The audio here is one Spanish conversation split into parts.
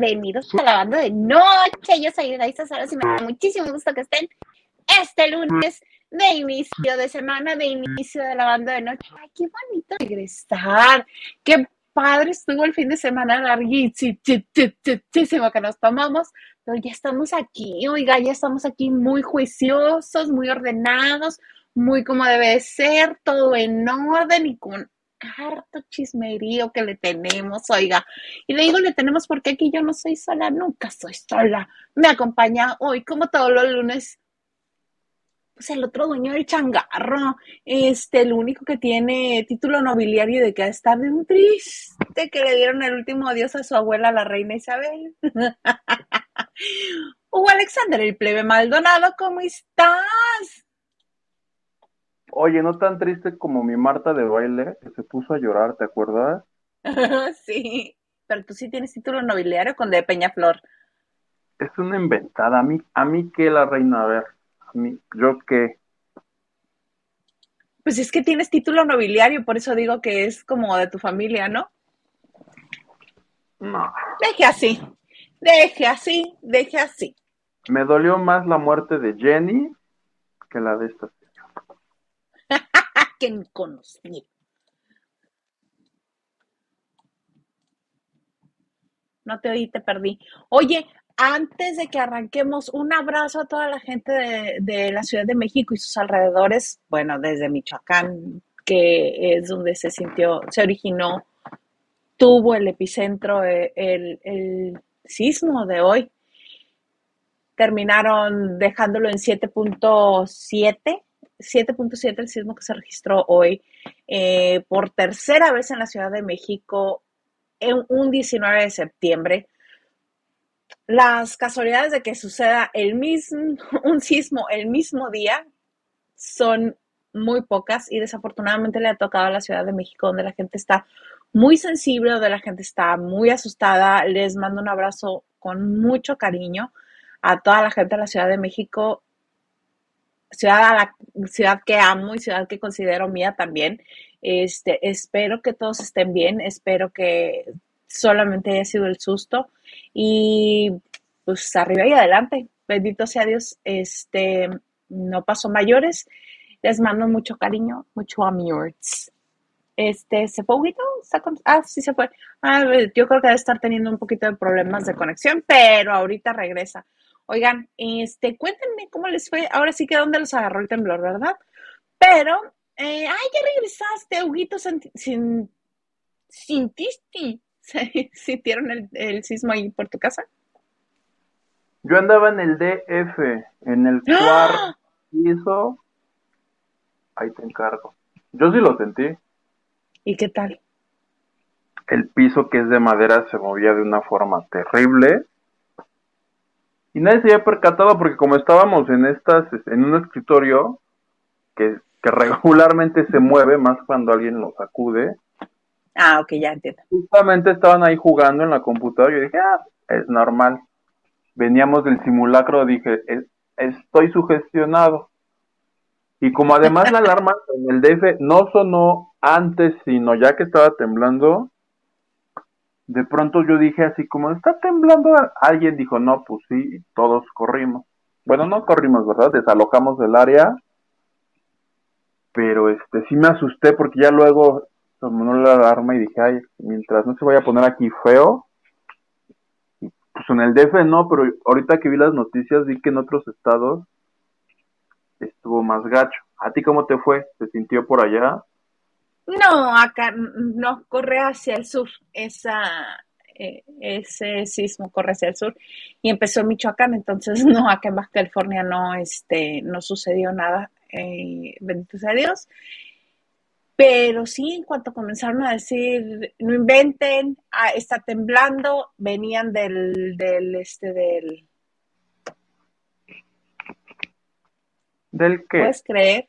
Bienvenidos a la banda de noche. Yo soy Daisa Saras y me da muchísimo gusto que estén este lunes de inicio de semana, de inicio de la banda de noche. Ay, qué bonito regresar. Qué padre estuvo el fin de semana larguísimo que nos tomamos, pero ya estamos aquí, oiga, ya estamos aquí muy juiciosos, muy ordenados, muy como debe ser, todo en orden y con harto chismerío que le tenemos, oiga. Y le digo le tenemos porque aquí yo no soy sola, nunca soy sola. Me acompaña hoy, como todos los lunes, pues el otro dueño del changarro, este, el único que tiene título nobiliario de que estar de un triste que le dieron el último adiós a su abuela, la reina Isabel. Hugo Alexander, el plebe Maldonado, ¿cómo estás? Oye, no tan triste como mi Marta de baile, que se puso a llorar, ¿te acuerdas? sí, pero tú sí tienes título nobiliario con de Peñaflor. Es una inventada. A mí, a mí qué la reina, a ver, a mí, yo qué. Pues es que tienes título nobiliario, por eso digo que es como de tu familia, ¿no? No. Deje así, deje así, deje así. Me dolió más la muerte de Jenny que la de esta que conocí. No te oí, te perdí. Oye, antes de que arranquemos, un abrazo a toda la gente de, la Ciudad de México y sus alrededores, bueno, desde Michoacán, que es donde se sintió, se originó, tuvo el epicentro, eh, el, el sismo de hoy. Terminaron dejándolo en 7.7 7.7 el sismo que se registró hoy eh, por tercera vez en la Ciudad de México en un 19 de septiembre. Las casualidades de que suceda el mismo, un sismo el mismo día son muy pocas y desafortunadamente le ha tocado a la Ciudad de México donde la gente está muy sensible, donde la gente está muy asustada. Les mando un abrazo con mucho cariño a toda la gente de la Ciudad de México ciudad a la ciudad que amo y ciudad que considero mía también. Este, espero que todos estén bien, espero que solamente haya sido el susto y pues arriba y adelante. Bendito sea Dios, este no pasó mayores. Les mando mucho cariño, mucho amigos. Este, ¿se fue Huguito? Ah, sí se fue. Ah, yo creo que debe estar teniendo un poquito de problemas de conexión, pero ahorita regresa. Oigan, este, cuéntenme cómo les fue. Ahora sí que dónde los agarró el temblor, ¿verdad? Pero, eh, ay, ya regresaste, Huguito, sin, sin, tisti. ¿Sintieron el, el sismo ahí por tu casa? Yo andaba en el DF, en el ¡Ah! cuarto piso. Ahí te encargo. Yo sí lo sentí. ¿Y qué tal? El piso que es de madera se movía de una forma terrible y nadie se había percatado porque como estábamos en estas, en un escritorio que, regularmente se mueve más cuando alguien lo sacude. Ah, ok, ya entiendo. Justamente estaban ahí jugando en la computadora y yo dije, ah, es normal. Veníamos del simulacro, dije, estoy sugestionado. Y como además la alarma en el DF no sonó antes, sino ya que estaba temblando, de pronto yo dije así como, ¿está temblando? Alguien dijo, no, pues sí, todos corrimos. Bueno, no corrimos, ¿verdad? Desalojamos del área, pero este sí me asusté porque ya luego tomó la alarma y dije, ay, mientras no se vaya a poner aquí feo, pues en el DF no, pero ahorita que vi las noticias vi que en otros estados estuvo más gacho. ¿A ti cómo te fue? ¿Se sintió por allá? No, acá no corre hacia el sur, esa, eh, ese sismo corre hacia el sur y empezó en Michoacán, entonces no, acá en Baja California no, este, no sucedió nada, eh, bendito sea Dios. Pero sí, en cuanto comenzaron a decir, no inventen, ah, está temblando, venían del, del, este, del... ¿Del qué? ¿Puedes creer?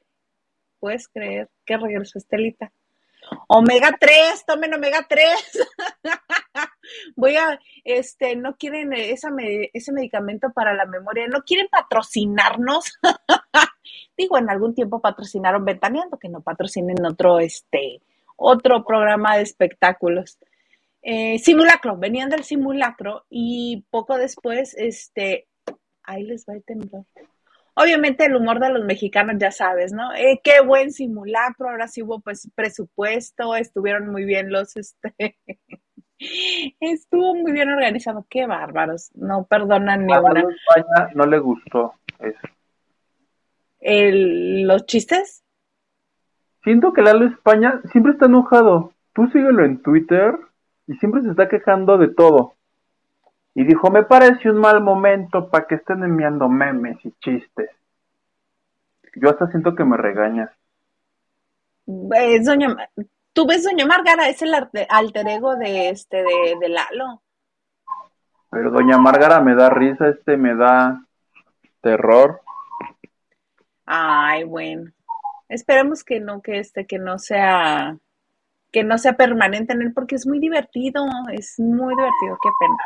¿Puedes creer que regresó Estelita? Omega 3, tomen omega 3. Voy a, este, no quieren ese medicamento para la memoria, no quieren patrocinarnos. Digo, en algún tiempo patrocinaron Ventaneando, que no patrocinen otro, este, otro programa de espectáculos. Eh, simulacro, venían del simulacro y poco después, este, ahí les va a temblor. Obviamente el humor de los mexicanos, ya sabes, ¿no? Eh, qué buen simulacro, ahora sí hubo pues presupuesto, estuvieron muy bien los, este, estuvo muy bien organizado, qué bárbaros, no perdonan ni una. España no le gustó eso. ¿Los chistes? Siento que Lalo España siempre está enojado. Tú síguelo en Twitter y siempre se está quejando de todo. Y dijo, me parece un mal momento para que estén enviando memes y chistes. Yo hasta siento que me regañas. doña, tú ves Doña Margara, es el alter ego de este de, de Lalo. Pero Doña Margara me da risa, este me da terror. Ay, bueno. Esperemos que no, que este, que no sea que no sea permanente en él porque es muy divertido, es muy divertido, qué pena.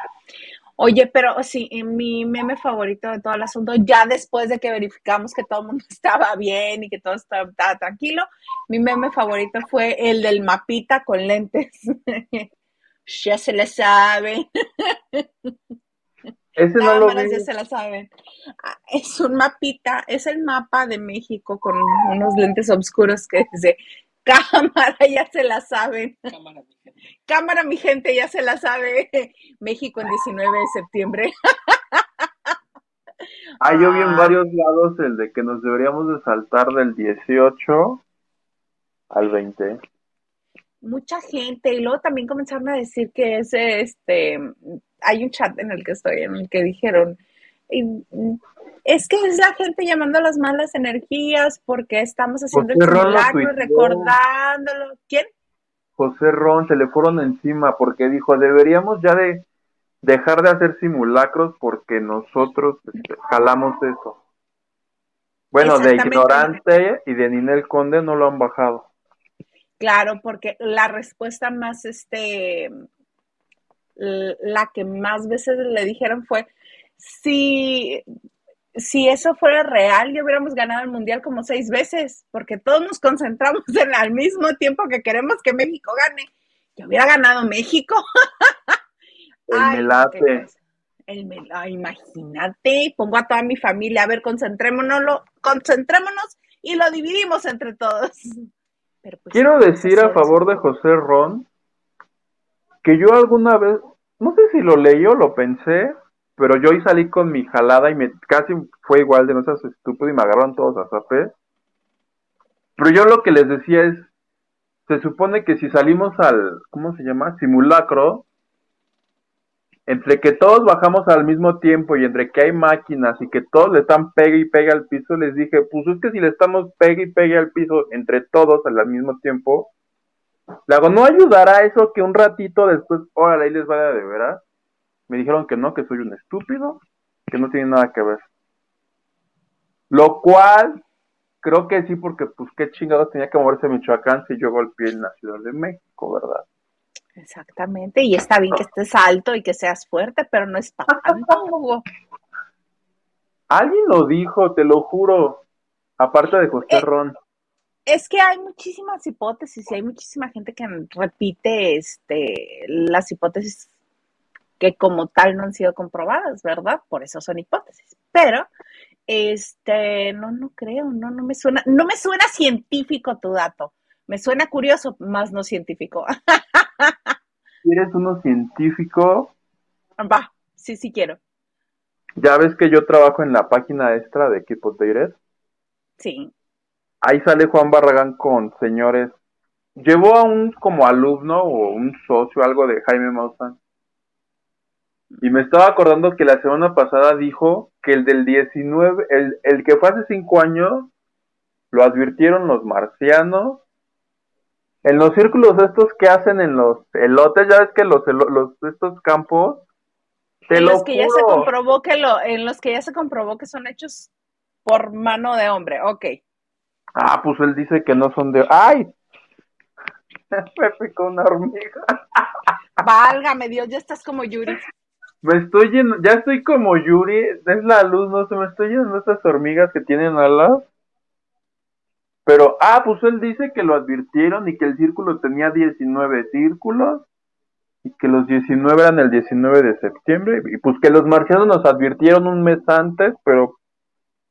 Oye, pero sí, mi meme favorito de todo el asunto, ya después de que verificamos que todo el mundo estaba bien y que todo estaba, tranquilo, mi meme favorito fue el del mapita con lentes. ya se le sabe. Ese no lo vi. ya se la saben. Ah, es un mapita, es el mapa de México con unos lentes oscuros que dice Cámara, ya se la saben. Cámara, mi gente. Cámara, mi gente, ya se la sabe. México el 19 de septiembre. Ah, yo vi en ah. varios lados el de que nos deberíamos de saltar del 18 al 20. Mucha gente, y luego también comenzaron a decir que ese, este, hay un chat en el que estoy, en el que dijeron, es que es la gente llamando a las malas energías porque estamos haciendo el simulacro y recordándolo. ¿Quién? José Ron, se le fueron encima porque dijo, deberíamos ya de dejar de hacer simulacros porque nosotros este, jalamos eso. Bueno, de ignorante y de Ninel Conde no lo han bajado. Claro, porque la respuesta más, este, la que más veces le dijeron fue, si si eso fuera real, ya hubiéramos ganado el mundial como seis veces, porque todos nos concentramos en al mismo tiempo que queremos que México gane. Ya hubiera ganado México. El melate. El imagínate, pongo a toda mi familia, a ver, concentrémonos, concentrémonos y lo dividimos entre todos. Pues, Quiero decir a favor de José Ron que yo alguna vez, no sé si lo leí o lo pensé, pero yo hoy salí con mi jalada y me casi fue igual de no seas estúpido y me agarraron todos a zape. Pero yo lo que les decía es, se supone que si salimos al, ¿cómo se llama? Simulacro, entre que todos bajamos al mismo tiempo y entre que hay máquinas y que todos le están pegue y pegue al piso, les dije, pues es que si le estamos pegue y pegue al piso entre todos al mismo tiempo, le hago, ¿no ayudará eso que un ratito después, órale, ahí les vaya de veras? Me dijeron que no, que soy un estúpido, que no tiene nada que ver. Lo cual, creo que sí, porque pues qué chingados tenía que moverse Michoacán si yo golpeé en la Ciudad de México, ¿verdad? Exactamente, y está bien que estés alto y que seas fuerte, pero no es para tanto, Alguien lo dijo, te lo juro, aparte de José eh, Ron. Es que hay muchísimas hipótesis y hay muchísima gente que repite este, las hipótesis que como tal no han sido comprobadas, ¿verdad? Por eso son hipótesis. Pero, este, no, no creo, no, no me suena, no me suena científico tu dato. Me suena curioso, más no científico. ¿Quieres uno científico? Va, sí, sí quiero. Ya ves que yo trabajo en la página extra de Equipos de Iret. Sí. Ahí sale Juan Barragán con señores. Llevó a un como alumno o un socio, algo de Jaime Maussan y me estaba acordando que la semana pasada dijo que el del 19, el, el que fue hace cinco años, lo advirtieron los marcianos. En los círculos estos que hacen en los elotes, ya ves que los, los estos campos, en los que ya se comprobó que lo, en los que ya se comprobó que son hechos por mano de hombre, ok. Ah, pues él dice que no son de, ay, me picó una hormiga. Válgame Dios, ya estás como Yuri. Me estoy yendo, ya estoy como Yuri, es la luz, no sé, me estoy yendo estas hormigas que tienen alas. Pero, ah, pues él dice que lo advirtieron y que el círculo tenía 19 círculos y que los 19 eran el 19 de septiembre y pues que los marcianos nos advirtieron un mes antes, pero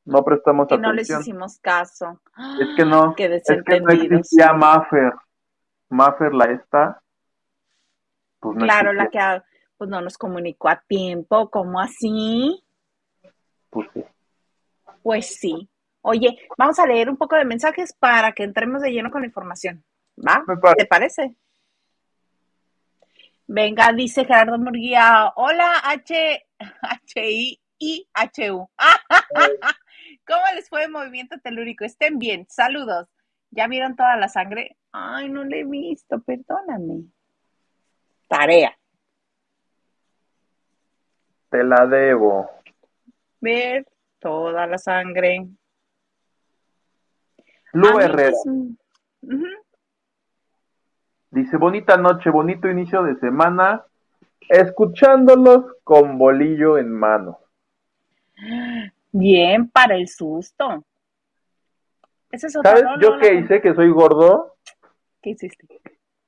no prestamos que atención. no les hicimos caso. Es que no, Qué es que no existía Maffer. Maffer la esta. Pues no Claro, la que pues no nos comunicó a tiempo, ¿cómo así? Pues sí. Pues sí. Oye, vamos a leer un poco de mensajes para que entremos de lleno con la información. ¿Va? Parece. ¿Te parece? Venga, dice Gerardo Murguía. Hola, H, H, I, I, H, U. ¿Cómo les fue el movimiento telúrico? Estén bien. Saludos. ¿Ya vieron toda la sangre? Ay, no la he visto, perdóname. Tarea. Te la debo. Ver toda la sangre. Lu Herrera mm, dice: Bonita noche, bonito inicio de semana. Escuchándolos con bolillo en mano. Bien, para el susto. Ese es otro. ¿Sabes no, yo no, qué no. hice? Que soy gordo. ¿Qué hiciste?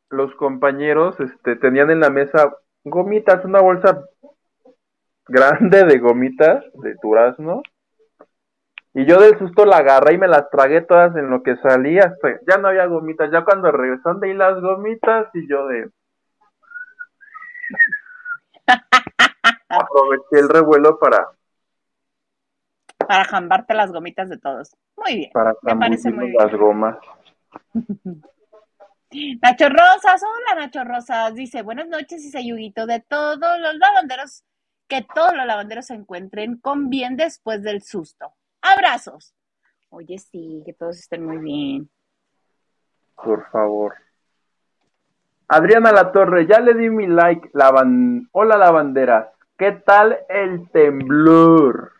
Los compañeros este, tenían en la mesa gomitas, una bolsa grande de gomitas de durazno. Y yo del susto la agarré y me las tragué todas en lo que salía. Hasta, ya no había gomitas. Ya cuando regresaron de ahí las gomitas y yo de... Aproveché el revuelo para, Para jambarte las gomitas de todos. Muy bien. para Me parece muy bien. las gomas. Nacho Rosas, hola Nacho Rosas, dice, buenas noches y Sayuguito, de todos los lavanderos, que todos los lavanderos se encuentren con bien después del susto. Abrazos. Oye, sí, que todos estén muy bien. Por favor. Adriana La Torre, ya le di mi like. Lavan... Hola lavanderas. ¿Qué tal el temblor?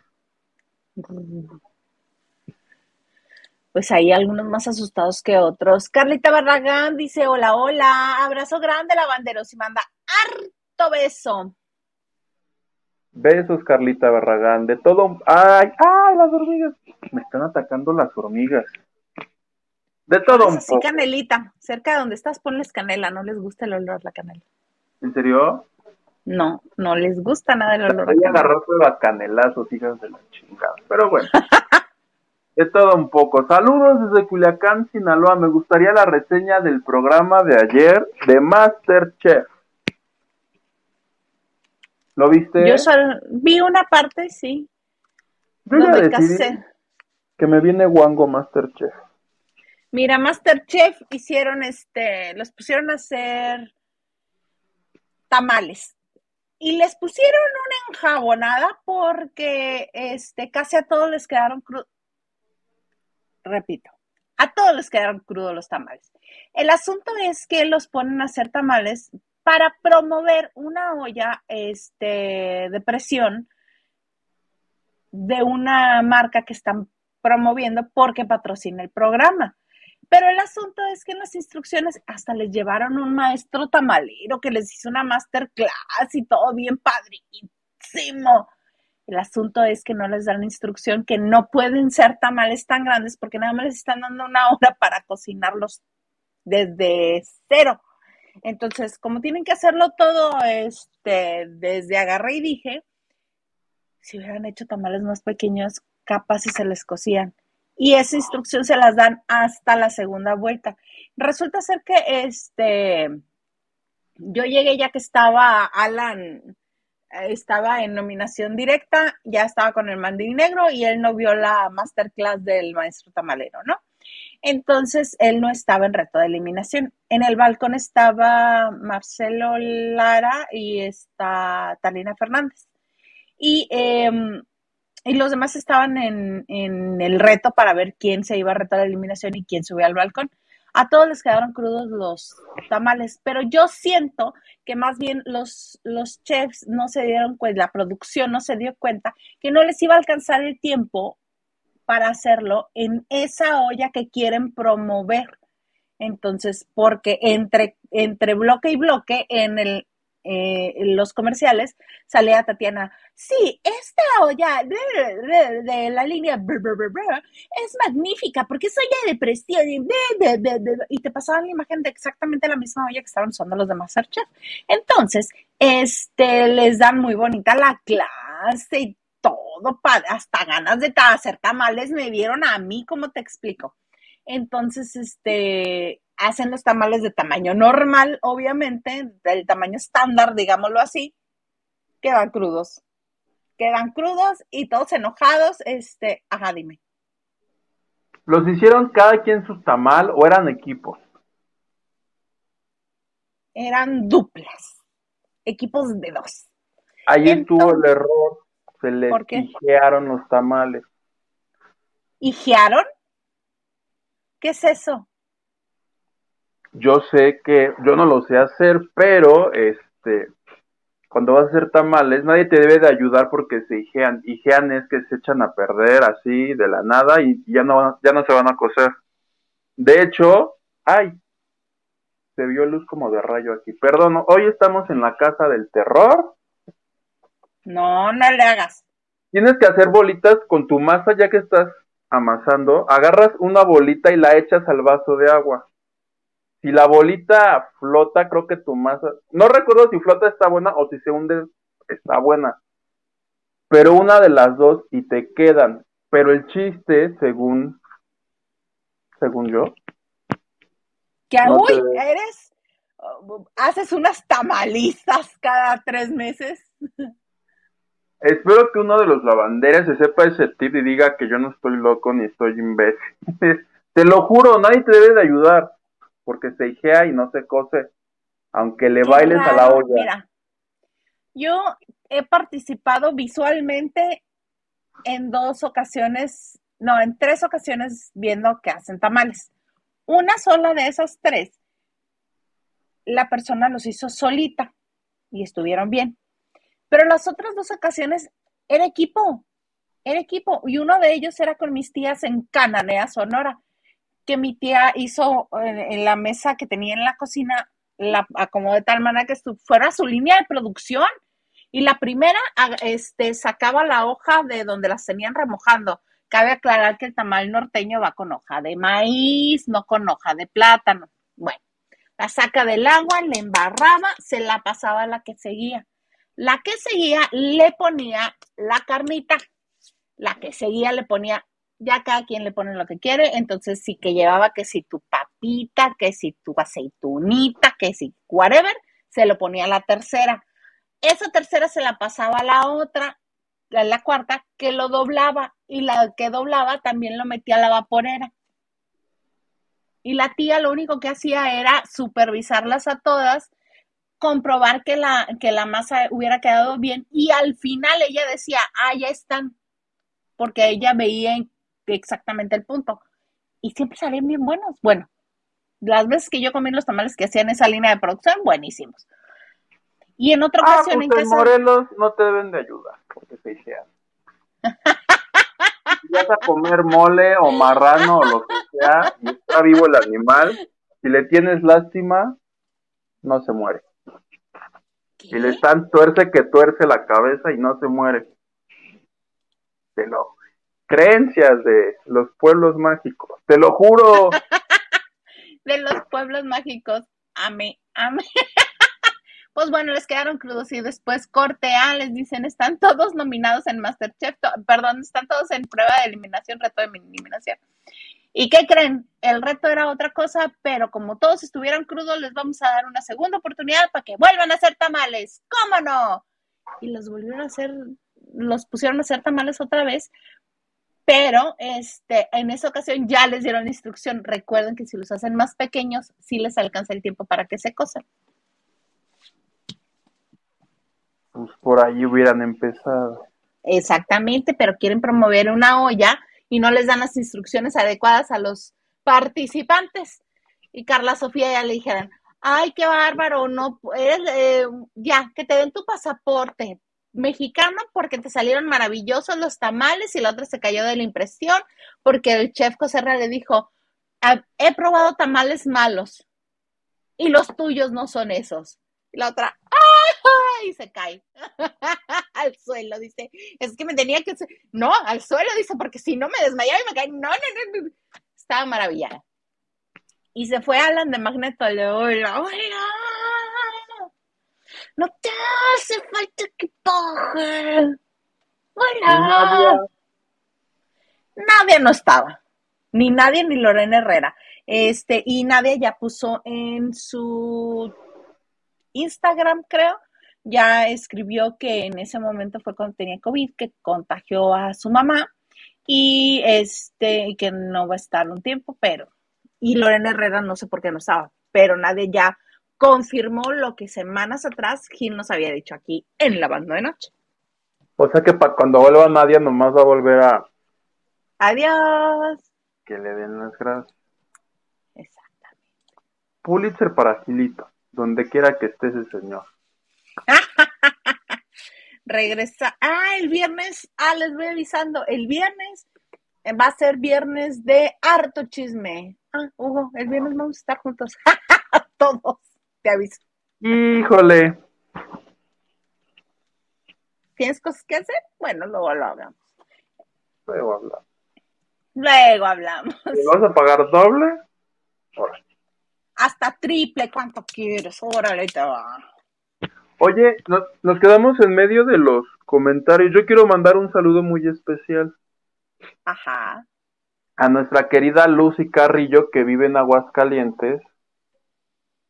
Pues hay algunos más asustados que otros. Carlita Barragán dice, hola, hola, abrazo grande lavanderos y manda harto beso. Besos, Carlita Barragán. De todo. ¡Ay! ¡Ay! Las hormigas. Me están atacando las hormigas. De todo un Es así, poco. canelita. Cerca de donde estás, ponles canela. No les gusta el olor a la canela. ¿En serio? No, no les gusta nada el olor a Voy canela. agarrar a canelazos, hijas de la chingada. Pero bueno. De todo un poco. Saludos desde Culiacán, Sinaloa. Me gustaría la reseña del programa de ayer de Masterchef. ¿Lo viste? Yo solo vi una parte, sí, Yo ya donde decidí casé. que me viene guango Masterchef. Mira, Masterchef hicieron este, los pusieron a hacer tamales y les pusieron una enjabonada porque este, casi a todos les quedaron crudos. Repito, a todos les quedaron crudos los tamales. El asunto es que los ponen a hacer tamales para promover una olla este, de presión de una marca que están promoviendo porque patrocina el programa. Pero el asunto es que en las instrucciones hasta les llevaron un maestro tamalero que les hizo una masterclass y todo bien padrísimo. El asunto es que no les dan la instrucción que no pueden ser tamales tan grandes porque nada más les están dando una hora para cocinarlos desde cero. Entonces, como tienen que hacerlo todo este, desde agarré y dije, si hubieran hecho tamales más pequeños, capaz si se les cocían. Y esa instrucción se las dan hasta la segunda vuelta. Resulta ser que este, yo llegué ya que estaba Alan, estaba en nominación directa, ya estaba con el mandín negro y él no vio la masterclass del maestro tamalero, ¿no? Entonces él no estaba en reto de eliminación. En el balcón estaba Marcelo Lara y está Talina Fernández. Y, eh, y los demás estaban en, en, el reto para ver quién se iba a retar la eliminación y quién subía al balcón. A todos les quedaron crudos los tamales, pero yo siento que más bien los, los chefs no se dieron cuenta, la producción no se dio cuenta que no les iba a alcanzar el tiempo para hacerlo en esa olla que quieren promover. Entonces, porque entre, entre bloque y bloque en el, eh, los comerciales, salía Tatiana, sí, esta olla de, la línea es magnífica porque es olla de prestigio y te pasaban la imagen de exactamente la misma olla que estaban usando los de Masterchef. Entonces, este, les dan muy bonita la clase y todo, hasta ganas de hacer tamales me dieron a mí, como te explico. Entonces, este, hacen los tamales de tamaño normal, obviamente, del tamaño estándar, digámoslo así, quedan crudos. Quedan crudos y todos enojados, este, ajá, dime. ¿Los hicieron cada quien su tamal o eran equipos? Eran duplas, equipos de dos. Ahí estuvo el error, se les hijearon los tamales. ¿Hijearon? ¿Qué es eso? Yo sé que, yo no lo sé hacer, pero este, cuando vas a hacer tamales, nadie te debe de ayudar porque se hijean. Hijean es que se echan a perder así de la nada y ya no, ya no se van a cocer. De hecho, ay, se vio luz como de rayo aquí. Perdón, hoy estamos en la casa del terror. No, no le hagas. Tienes que hacer bolitas con tu masa ya que estás amasando. Agarras una bolita y la echas al vaso de agua si la bolita flota, creo que tu masa, no recuerdo si flota está buena o si se hunde está buena, pero una de las dos y te quedan. Pero el chiste, según, según yo, que uy, eres, haces unas tamalizas cada tres meses. Espero que uno de los lavanderes se sepa ese tip y diga que yo no estoy loco ni estoy imbécil. te lo juro, nadie te debe de ayudar porque se hijea y no se cose, aunque le bailes a la olla. Mira, yo he participado visualmente en dos ocasiones, no, en tres ocasiones viendo que hacen tamales. Una sola de esas tres, la persona los hizo solita y estuvieron bien. Pero las otras dos ocasiones era equipo, era equipo. Y uno de ellos era con mis tías en Cananea, Sonora que mi tía hizo en, la mesa que tenía en la cocina, la acomodó de tal manera que fuera su línea de producción. Y la primera este, sacaba la hoja de donde las tenían remojando. Cabe aclarar que el tamal norteño va con hoja de maíz, no con hoja de plátano. Bueno, la saca del agua, le embarraba, se la pasaba a la que seguía. La que seguía le ponía la carnita. La que seguía le ponía ya cada quien le pone lo que quiere, entonces sí que llevaba que si tu papita, que si tu aceitunita, que si whatever, se lo ponía la tercera. Esa tercera se la pasaba a la otra, a la cuarta, que lo doblaba y la que doblaba también lo metía a la vaporera. Y la tía lo único que hacía era supervisarlas a todas, comprobar que la, que la masa hubiera quedado bien y al final ella decía, ah, ya están, porque ella veía exactamente el punto. Y siempre salen bien buenos. Bueno, las veces que yo comí los tamales que hacían esa línea de producción, buenísimos. Y en otra ah, ocasión pues en Morelos no te deben de ayudar, porque se hicieron. vas a comer mole o marrano o lo que sea, y está vivo el animal, si le tienes lástima, no se muere. Y le están tuerce que tuerce la cabeza y no se muere. Te lo creencias de los pueblos mágicos, te lo juro. de los pueblos mágicos, ame, ame. pues bueno, les quedaron crudos y después corte A, les dicen, están todos nominados en Masterchef, perdón, están todos en prueba de eliminación, reto de eliminación. ¿Y qué creen? El reto era otra cosa, pero como todos estuvieron crudos, les vamos a dar una segunda oportunidad para que vuelvan a hacer tamales. ¿Cómo no? Y los volvieron a hacer, los pusieron a hacer tamales otra vez, pero este, en esa ocasión ya les dieron la instrucción. Recuerden que si los hacen más pequeños, sí les alcanza el tiempo para que se cosan. Pues por ahí hubieran empezado. Exactamente, pero quieren promover una olla y no les dan las instrucciones adecuadas a los participantes. Y Carla Sofía ya le dijeron, ay, qué bárbaro, no, eres, eh, ya, que te den tu pasaporte, mexicano porque te salieron maravillosos los tamales y la otra se cayó de la impresión porque el chef Coserra le dijo, ah, he probado tamales malos y los tuyos no son esos. Y la otra, y se cae al suelo, dice, es que me tenía que, no, al suelo, dice, porque si no me desmayaba y me cae, no, no, no, estaba maravillada. Y se fue Alan de Magneto, hola, no te hace falta equipaje. Hola. Nadie no estaba. Ni nadie ni Lorena Herrera. Este, y nadie ya puso en su Instagram, creo, ya escribió que en ese momento fue cuando tenía COVID, que contagió a su mamá y este, que no va a estar un tiempo, pero, y Lorena Herrera no sé por qué no estaba, pero nadie ya confirmó lo que semanas atrás Gil nos había dicho aquí en la banda de noche. O sea que para cuando vuelva Nadia nomás va a volver a... Adiós. Que le den las gracias. Exactamente. Pulitzer para Gilito, donde quiera que esté ese señor. Regresa. Ah, el viernes. Ah, les voy avisando. El viernes va a ser viernes de harto chisme. Ah, Hugo, el viernes vamos a estar juntos. Todos, te aviso. Híjole. ¿Tienes cosas que hacer? Bueno, luego lo hablamos. Luego hablamos. Luego hablamos. ¿Me vas a pagar doble? Órale. Hasta triple, ¿cuánto quieres? Órale, te va. Oye, nos, nos quedamos en medio de los comentarios. Yo quiero mandar un saludo muy especial Ajá. a nuestra querida Lucy Carrillo que vive en Aguascalientes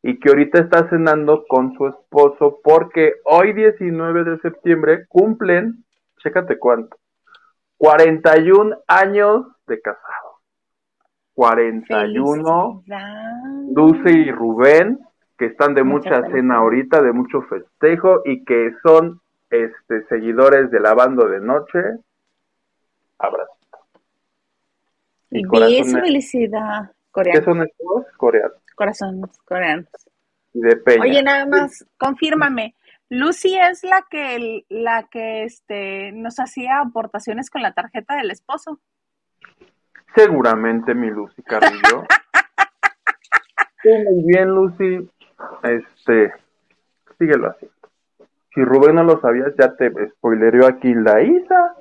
y que ahorita está cenando con su esposo porque hoy 19 de septiembre cumplen, chécate cuánto, 41 años de casado. 41, Felicidades. Lucy y Rubén, que están de Muchas mucha cena ahorita, de mucho festejo y que son este seguidores de la banda de noche. Abrazo. Y corazones. felicidad. ¿Qué Coreanos. son estos? Coreanos. Corazones coreanos. Y de Peña. Oye, nada más, confírmame. Lucy es la que la que este nos hacía aportaciones con la tarjeta del esposo. Seguramente mi Lucy Carrillo. Muy bien, Lucy. Este, síguelo así. Si Rubén no lo sabías, ya te spoilereó aquí la Isa.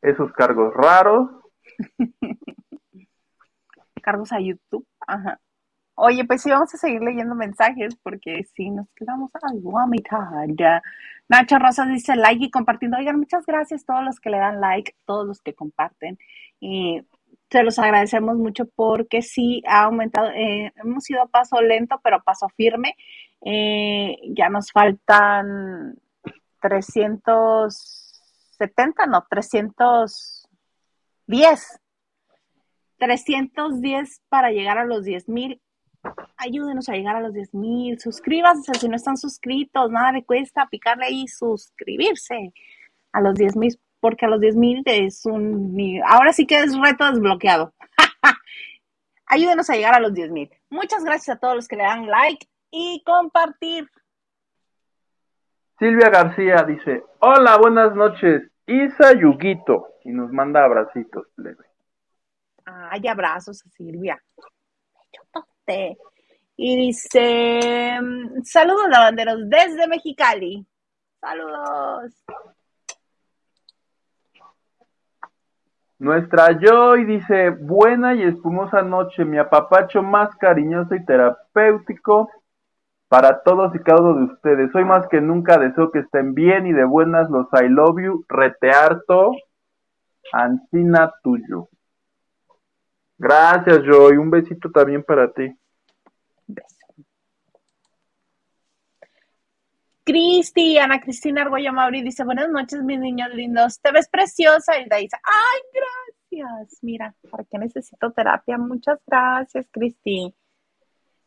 Esos cargos raros. Cargos a YouTube. Ajá. Oye, pues sí, vamos a seguir leyendo mensajes porque sí, nos quedamos algo a mitad. Nacho Rosas dice like y compartiendo. Oigan, muchas gracias a todos los que le dan like, todos los que comparten. Y se los agradecemos mucho porque sí ha aumentado. eh, hemos ido paso lento, pero paso firme. Eh, ya nos faltan 370, no, 310. 310 para llegar a los 10 mil. Ayúdenos a llegar a los 10 mil. Suscríbanse si no están suscritos. Nada le cuesta picarle ahí suscribirse a los 10 mil, porque a los 10 mil es un. Ahora sí que es reto desbloqueado. Ayúdenos a llegar a los 10 mil. Muchas gracias a todos los que le dan like y compartir. Silvia García dice: Hola, buenas noches. Isa Yuguito. Y nos manda abracitos, plebe. Ay, abrazos a Silvia. Y dice, saludos lavanderos desde Mexicali. Saludos. Nuestra Joy dice, buena y espumosa noche, mi apapacho más cariñoso y terapéutico para todos y cada uno de ustedes. Hoy más que nunca deseo que estén bien y de buenas los I love you, retearto, Ancina tuyo. Gracias Joy, un besito también para ti. Beso. Cristi, Ana Cristina Argüello Mauri dice, buenas noches, mis niños lindos. Te ves preciosa. Y dice, ay, gracias. Mira, ¿para qué necesito terapia? Muchas gracias, Cristi.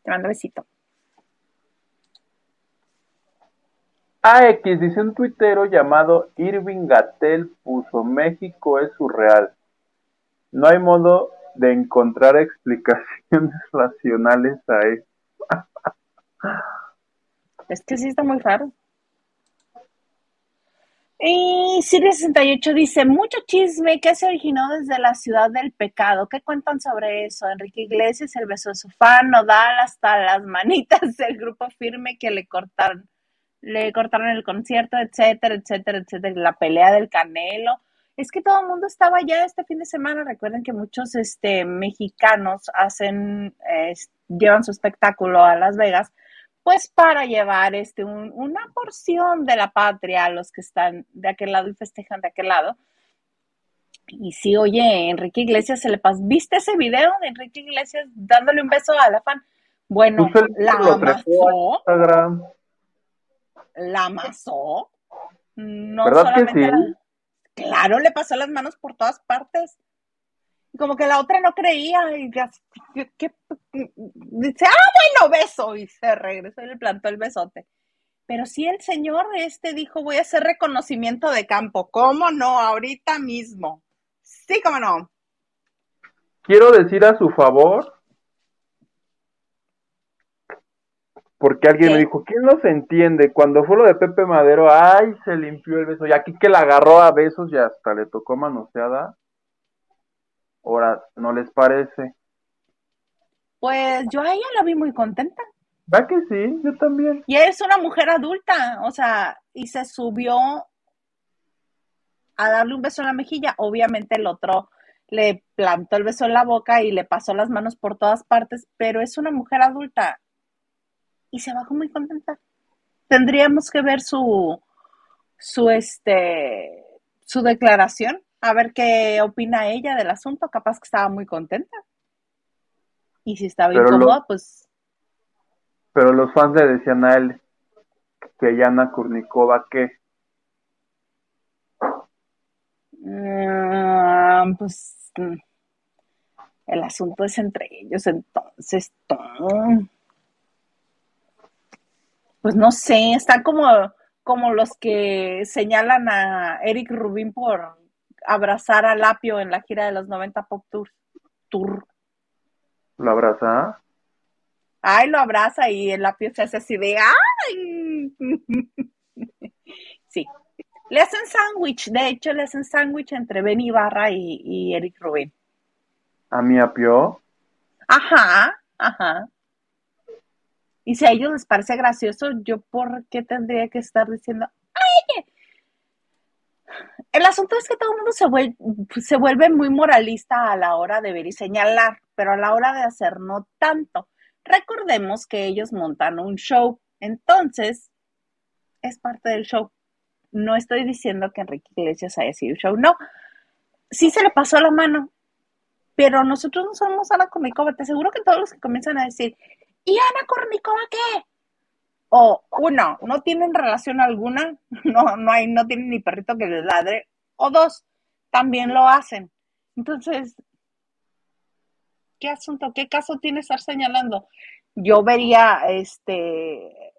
Te mando besito. AX dice un tuitero llamado Irving Gatel puso México es surreal. No hay modo de encontrar explicaciones racionales a eso. Es que sí está muy raro. Y Siria68 dice, mucho chisme que se originó desde la ciudad del pecado. ¿Qué cuentan sobre eso? Enrique Iglesias, el beso de su fan, Nodal, hasta las manitas del grupo firme que le cortaron. le cortaron el concierto, etcétera, etcétera, etcétera, la pelea del Canelo. Es que todo el mundo estaba ya este fin de semana. Recuerden que muchos este, mexicanos hacen, llevan su espectáculo a Las Vegas, pues para llevar este, una porción de la patria a los que están de aquel lado y festejan de aquel lado. Y sí, oye, Enrique Iglesias se le pasó. ¿Viste ese video de Enrique Iglesias dándole un beso a la fan? Bueno, la amasó. La amasó. No solamente Claro, le pasó las manos por todas partes. Como que la otra no creía y dice, ah, bueno, beso. Y se regresó y le plantó el besote. Pero sí el señor este dijo, voy a hacer reconocimiento de campo. ¿Cómo no? Ahorita mismo. Sí, cómo no. Quiero decir a su favor, porque alguien me dijo, ¿quién los entiende? Cuando fue lo de Pepe Madero, ay, se limpió el beso, y aquí que la agarró a besos y hasta le tocó manoseada. Ahora, ¿no les parece? Pues yo a ella la vi muy contenta. ¿Va que sí? Yo también. Y es una mujer adulta, o sea, y se subió a darle un beso en la mejilla. Obviamente el otro le plantó el beso en la boca y le pasó las manos por todas partes, pero es una mujer adulta y se bajó muy contenta. Tendríamos que ver su, su, este, su declaración, a ver qué opina ella del asunto. Capaz que estaba muy contenta. Y si estaba incómoda, pues. Pero los fans le decían a él que Yana Kurnikova, ¿qué? Mm, pues mm, el asunto es entre ellos, entonces, pues no sé, está como, como los que señalan a Eric Rubin por abrazar a Lapio en la gira de los 90 Pop Tour. Tour. ¿Lo abraza? Ay, lo abraza y el Lapio se hace así de ¡ay! sí, le hacen sándwich, de hecho le hacen sándwich entre Ben Ibarra y, Eric Rubin. ¿A mi apio? Ajá, ajá. Y si a ellos les parece gracioso, ¿yo por qué tendría que estar diciendo, ¡ay! El asunto es que todo el mundo se vuelve, se vuelve muy moralista a la hora de ver y señalar, pero a la hora de hacer no tanto. Recordemos que ellos montan un show, entonces es parte del show no estoy diciendo que Enrique Iglesias haya sido show, no. Sí se le pasó la mano, pero nosotros no somos Ana Kornikova. Te aseguro que todos los que comienzan a decir, ¿y Ana Kornikova qué? O uno, no tienen relación alguna, no, no hay, no tienen ni perrito que les ladre. O dos, también lo hacen. Entonces, ¿qué asunto, qué caso tiene estar señalando? Yo vería, este,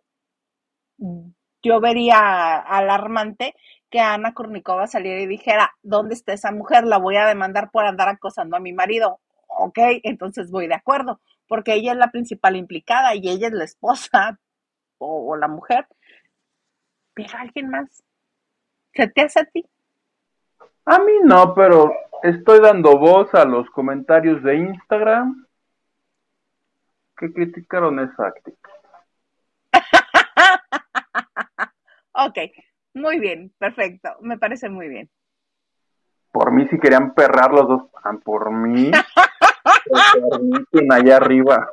yo vería alarmante que Ana Kurnikova saliera y dijera, ¿dónde está esa mujer? La voy a demandar por andar acosando a mi marido. Ok, entonces voy de acuerdo, porque ella es la principal implicada y ella es la esposa o, la mujer. Pero alguien más, ¿se te hace a ti? A mí no, pero estoy dando voz a los comentarios de Instagram que criticaron esa actitud. Ok, muy bien, perfecto, me parece muy bien. Por mí, si querían perrar los dos, ah, por mí, por allá arriba.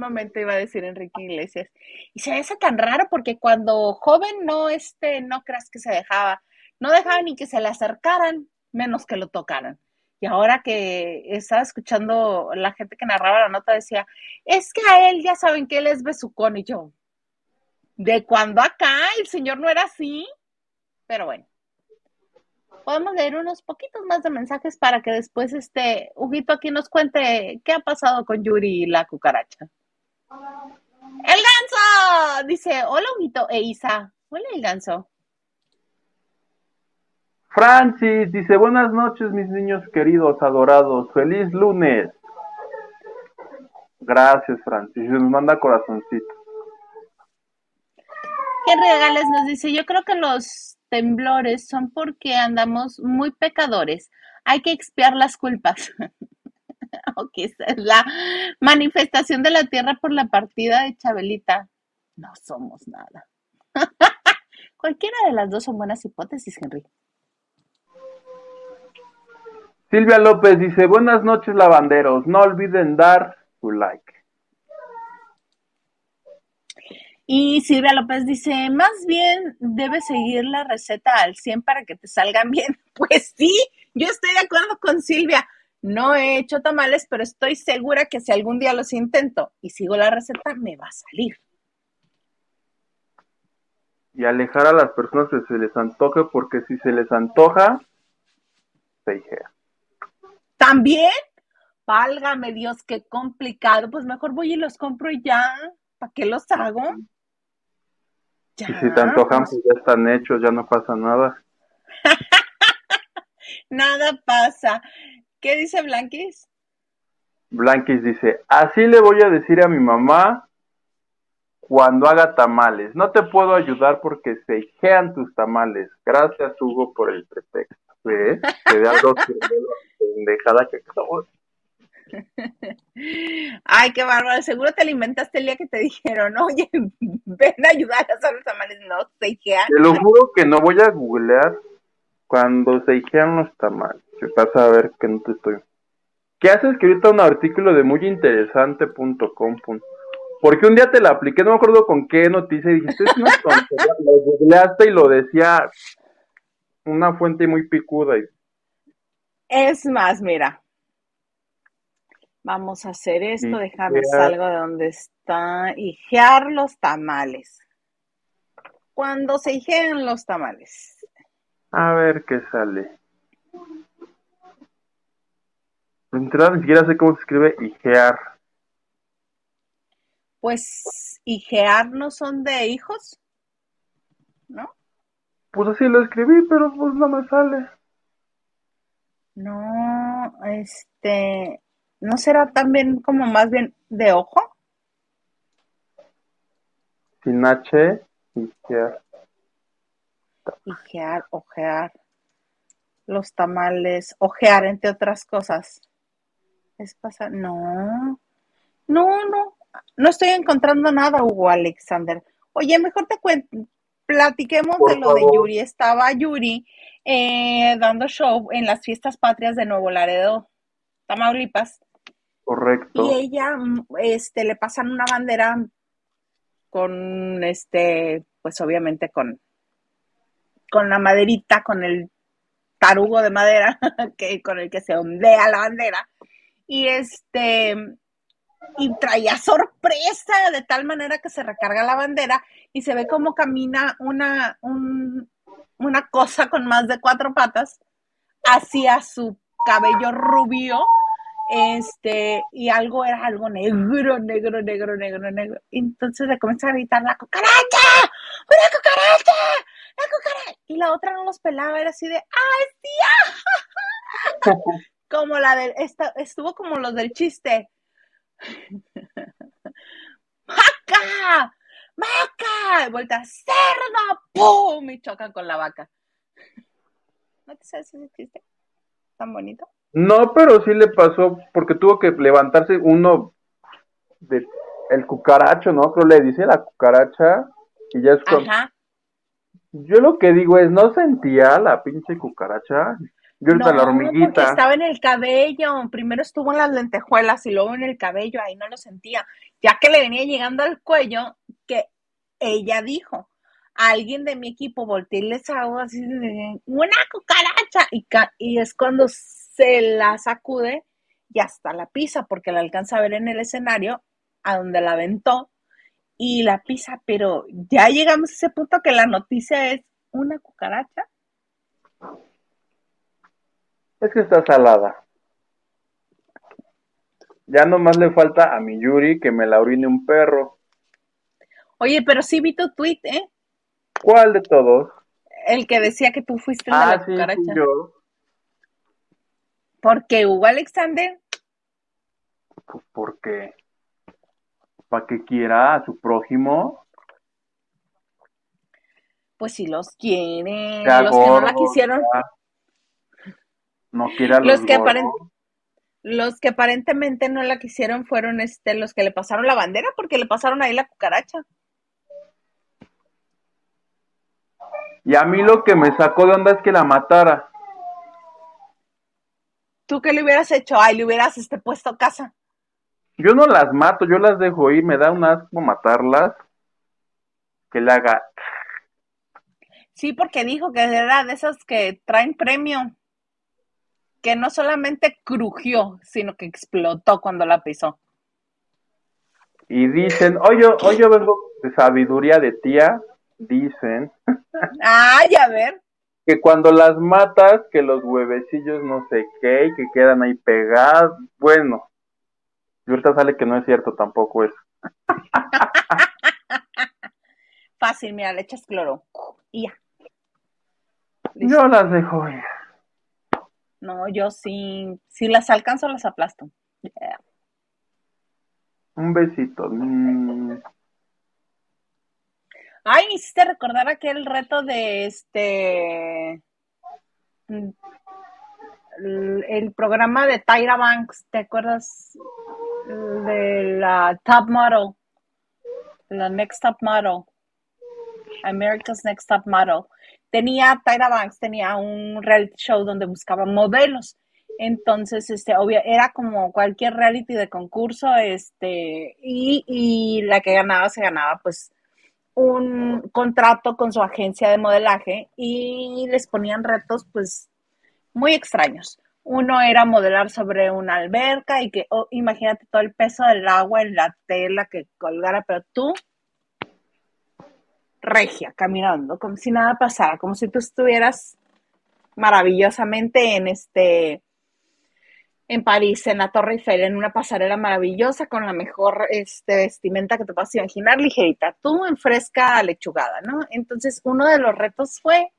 Momento, iba a decir Enrique Iglesias. Y se hace tan raro porque cuando joven no, este, no creas que se dejaba, no dejaba ni que se le acercaran, menos que lo tocaran. Y ahora que estaba escuchando la gente que narraba la nota, decía, es que a él ya saben que él es besucón. Y yo, ¿de cuándo acá? El señor no era así. Pero bueno, podemos leer unos poquitos más de mensajes para que después este Huguito aquí nos cuente qué ha pasado con Yuri y la cucaracha. ¡El ganso! Dice, hola Huguito e Isa. Hola el ganso. Francis dice, buenas noches mis niños queridos, adorados, feliz lunes. Gracias Francis, nos manda corazoncito. Henry Regales nos dice, yo creo que los temblores son porque andamos muy pecadores, hay que expiar las culpas. esa es la manifestación de la tierra por la partida de Chabelita. No somos nada. Cualquiera de las dos son buenas hipótesis, Henry. Silvia López dice, buenas noches lavanderos, no olviden dar su like. Y Silvia López dice, más bien debes seguir la receta al 100 para que te salgan bien. Pues sí, yo estoy de acuerdo con Silvia. No he hecho tamales, pero estoy segura que si algún día los intento y sigo la receta, me va a salir. Y alejar a las personas que se les antoje, porque si se les antoja, se hijea. ¿También? Válgame Dios, qué complicado. Pues mejor voy y los compro y ya. ¿Para qué los hago? Y si te antojan, pues ya están hechos, ya no pasa nada. nada pasa. ¿Qué dice Blanquis? Blanquis dice, así le voy a decir a mi mamá cuando haga tamales. No te puedo ayudar porque se hijean tus tamales. Gracias, Hugo, por el pretexto. ¿Ves? Te da dos pendejada que acabo Ay, qué bárbaro. Seguro te alimentaste el día que te dijeron, oye, ven a ayudar a hacer los tamales. No, se hijean. Te lo juro que no voy a googlear cuando se hijean los tamales. Que pasa a ver que no te estoy. ¿Qué haces que ahorita un artículo de muyinteresante.com? Porque un día te la apliqué, no me acuerdo con qué noticia, y dijiste, es una tontería. lo googleaste y lo decía una fuente muy picuda. Y... Es más, mira, Vamos a hacer esto, déjame salgo de donde está. Hijear los tamales. Cuando se hijean los tamales. A ver qué sale. Entrada ni siquiera sé cómo se escribe hijear. Pues hijear no son de hijos, ¿no? Pues así lo escribí, pero pues no me sale. No, este, ¿No será también como más bien de ojo? Sin H, hijear. Hijear, ojear. Los tamales, ojear, entre otras cosas. Es pasar. No. No, no. No estoy encontrando nada, Hugo Alexander. Oye, mejor te cuento. Platiquemos de lo de Yuri. Estaba Yuri eh, dando show en las fiestas patrias de Nuevo Laredo, Tamaulipas Correcto. Y ella, mm, este, le pasan una bandera con, este, pues obviamente con, con la maderita, con el tarugo de madera que, con el que se ondea la bandera. Y este, y traía sorpresa de tal manera que se recarga la bandera y se ve cómo camina una, una cosa con más de cuatro patas hacia su cabello rubio este, y algo era algo negro, negro, negro, negro, negro. Entonces le comienza a gritar la cucaracha, una cucaracha, la cucaracha. Y la otra no los pelaba, era así de, ¡ay, tía! como la del, estuvo como los del chiste. ¡Maca! ¡Maca! Y vuelta, ¡cerdo! ¡Pum! Y chocan con la vaca. ¿No te sabes ese chiste? ¿Tan bonito? No, pero sí le pasó porque tuvo que levantarse uno de el cucaracho, ¿no? Creo le dice la cucaracha y ya es Ajá. Yo lo que digo es, ¿no sentía la pinche cucaracha? Yo no, la hormiguita. estaba en el cabello. Primero estuvo en las lentejuelas y luego en el cabello. Ahí no lo sentía. Ya que le venía llegando al cuello, que ella dijo, alguien de mi equipo volteó y les hago así, una cucaracha. Y, y es cuando se la sacude y hasta la pisa, porque la alcanza a ver en el escenario, a donde la aventó, y la pisa, pero ya llegamos a ese punto que la noticia es una cucaracha. Es que está salada. Ya nomás le falta a mi Yuri que me la orine un perro. Oye, pero sí vi tu tweet, ¿eh? ¿Cuál de todos? El que decía que tú fuiste la ah, cucaracha. yo. ¿Por qué Hugo Alexander? Pues porque para que quiera a su prójimo. Pues si los quiere, los que no la quisieron. No quiera los, los que Los que aparentemente no la quisieron fueron este, los que le pasaron la bandera porque le pasaron ahí la cucaracha. Y a mí lo que me sacó de onda es que la matara. ¿Tú qué le hubieras hecho? Ay, le hubieras este, puesto casa. Yo no las mato, yo las dejo ir, me da un asco matarlas. Que le haga. Sí, porque dijo que era de esas que traen premio. Que no solamente crujió, sino que explotó cuando la pisó. Y dicen, oye, hoy yo vengo de sabiduría de tía, dicen. Ay, a ver. Que cuando las matas, que los huevecillos no sé qué, y que quedan ahí pegados. Bueno, y ahorita sale que no es cierto tampoco eso. Fácil, mira, le echas cloro y ya. Yo las dejo ir. No, yo sí, si las alcanzo las aplasto. Un besito. Mm. Ay, me hiciste recordar aquel reto de este mm, el programa de Tyra Banks, ¿te acuerdas? De la Top Model, la Next Top Model, America's Next Top Model. Tenía, Tyra Banks tenía un reality show donde buscaba modelos. Entonces, este, obvio, era como cualquier reality de concurso, este, y, y la que ganaba se ganaba, pues, un contrato con su agencia de modelaje y les ponían retos, pues, muy extraños. Uno era modelar sobre una alberca y que, oh, imagínate todo el peso del agua en la tela que colgara, pero tú, regia, caminando, como si nada pasara, como si tú estuvieras maravillosamente en este, en París, en la Torre Eiffel, en una pasarela maravillosa con la mejor este, vestimenta que te puedas imaginar, ligerita, tú en fresca lechugada, ¿no? Entonces, uno de los retos fue,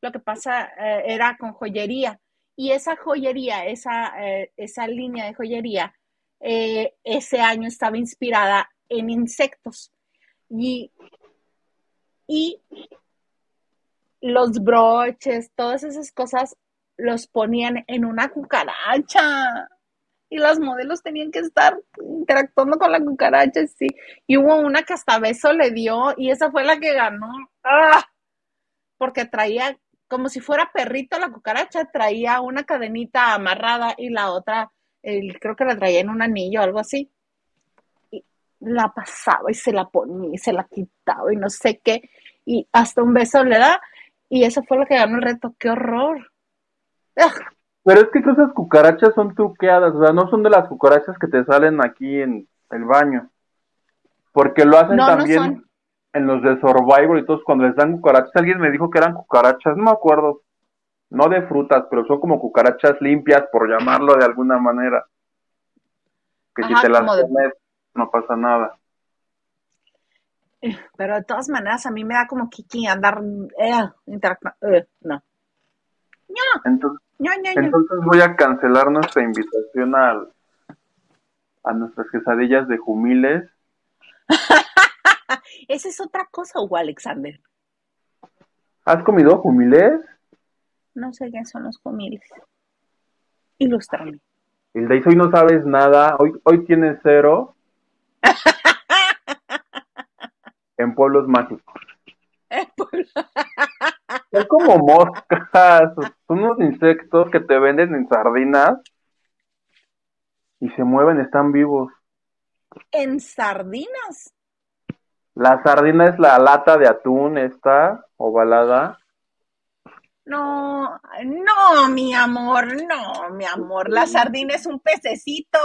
lo que pasa eh, era con joyería. Y esa joyería, esa, eh, esa línea de joyería, eh, ese año estaba inspirada en insectos. Y, y los broches, todas esas cosas los ponían en una cucaracha. Y los modelos tenían que estar interactuando con la cucaracha, sí. Y hubo una que hasta beso le dio y esa fue la que ganó. ¡Ah! Porque traía como si fuera perrito la cucaracha, traía una cadenita amarrada y la otra, creo que la traía en un anillo o algo así. Y la pasaba y se la ponía y se la quitaba y no sé qué. Y hasta un beso le da. Y eso fue lo que ganó el reto. ¡Qué horror! Pero es que esas cucarachas son truqueadas, o sea, no son de las cucarachas que te salen aquí en el baño. Porque lo hacen también en los de Survivor y todos cuando les dan cucarachas, alguien me dijo que eran cucarachas, no me acuerdo, no de frutas, pero son como cucarachas limpias, por llamarlo de alguna manera. Que si te las comes, no pasa nada. Eh, pero de todas maneras, a mí me da como kiki andar eh, eh, no. Entonces, entonces voy a cancelar nuestra invitación al, a nuestras quesadillas de jumiles. Esa es otra cosa, Hugo Alexander. ¿Has comido jumiles? No sé qué son los jumiles. Ilústrame. El de hoy no sabes nada. Hoy, hoy tienes cero. en pueblos mágicos. Es como moscas. Son unos insectos que te venden en sardinas y se mueven, están vivos. ¿En sardinas? La sardina es la lata de atún, esta, ovalada. No, no, mi amor, no, mi amor. La sardina es un pececito.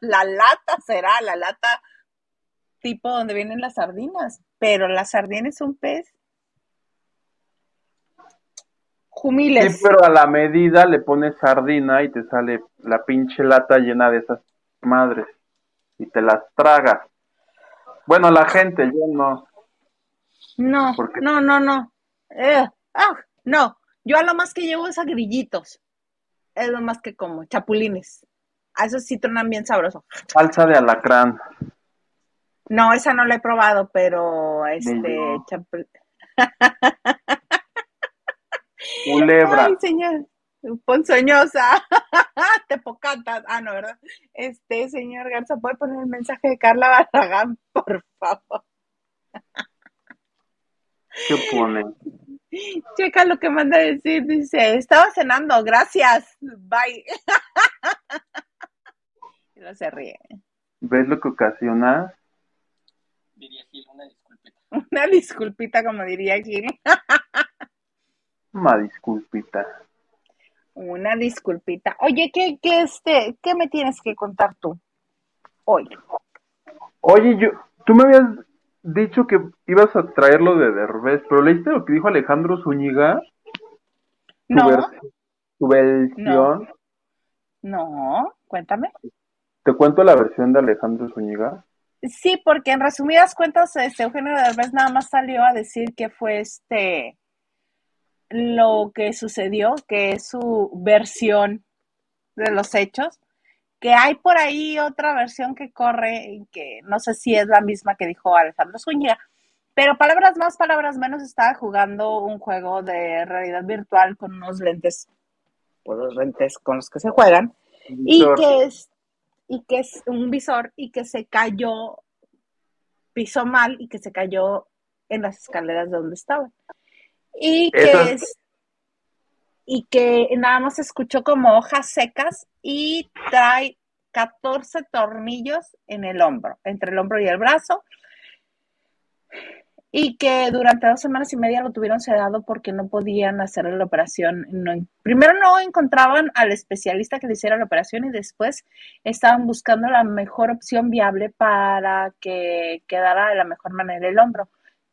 La lata será, la lata tipo donde vienen las sardinas. Pero la sardina es un pez. Jumiles. Sí, pero a la medida le pones sardina y te sale la pinche lata llena de esas madres. Y te las tragas. Bueno, la gente, yo no. No, no, no, no. Eh, ah, no, yo a lo más que llevo es a grillitos. Es lo más que como, chapulines. A esos sí tronan bien sabroso. Salsa de alacrán. No, esa no la he probado, pero este Culebra. Ay, señor. Ponzoñosa, te pocatas. Ah, no, ¿verdad? Este, señor Garza, ¿puede poner el mensaje de Carla Barragán, por favor? ¿Qué pone? Checa lo que manda a decir, dice, estaba cenando, gracias, bye. y no se ríe. ¿Ves lo que ocasiona? Diría Gil, una disculpita. Una disculpita, como diría Gil. Una disculpita. Una disculpita. Oye, ¿qué, qué, este, ¿qué me tienes que contar tú hoy? Oye, yo, tú me habías dicho que ibas a traerlo de Derbez, pero ¿leíste lo que dijo Alejandro Zúñiga? Tu No, vers- tu versión. no, cuéntame. Te cuento la versión de Alejandro Zúñiga. Sí, porque en resumidas cuentas, este Eugenio Derbez nada más salió a decir que fue este lo que sucedió, que es su versión de los hechos, que hay por ahí otra versión que corre, que no sé si es la misma que dijo Alejandro Zúñiga, pero palabras más, palabras menos, estaba jugando un juego de realidad virtual con unos lentes, pues los lentes con los que se juegan, y que es y que es un visor y que se cayó pisó mal y que se cayó en las escaleras de donde estaba y que es y que nada más escuchó como hojas secas y trae 14 tornillos en el hombro, entre el hombro y el brazo, y que durante dos semanas y media lo tuvieron sedado porque no podían hacer la operación. No, primero no encontraban al especialista que le hiciera la operación y después estaban buscando la mejor opción viable para que quedara de la mejor manera el hombro,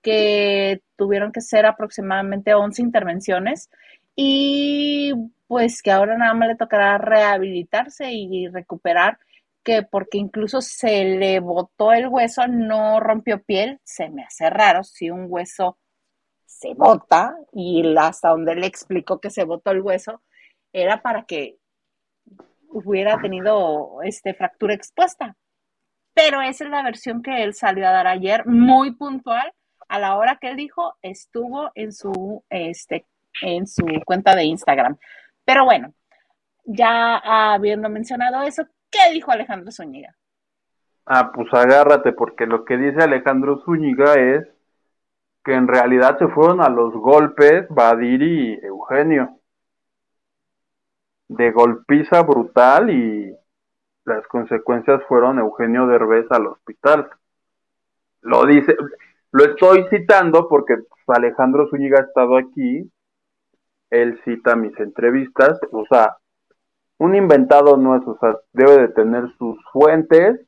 que tuvieron que ser aproximadamente 11 intervenciones y pues que ahora nada más le tocará rehabilitarse y recuperar que porque incluso se le botó el hueso, no rompió piel, se me hace raro si un hueso se bota y hasta donde le explicó que se botó el hueso era para que hubiera tenido este fractura expuesta. Pero esa es la versión que él salió a dar ayer, muy puntual, a la hora que él dijo, estuvo en su este en su cuenta de Instagram. Pero bueno, ya habiendo mencionado eso, ¿qué dijo Alejandro Zúñiga? Ah, pues agárrate, porque lo que dice Alejandro Zúñiga es que en realidad se fueron a los golpes Badir y Eugenio. De golpiza brutal y las consecuencias fueron Eugenio Derbez al hospital. Lo dice, lo estoy citando porque pues, Alejandro Zúñiga ha estado aquí, él cita mis entrevistas, o sea, un inventado no es, o sea, debe de tener sus fuentes,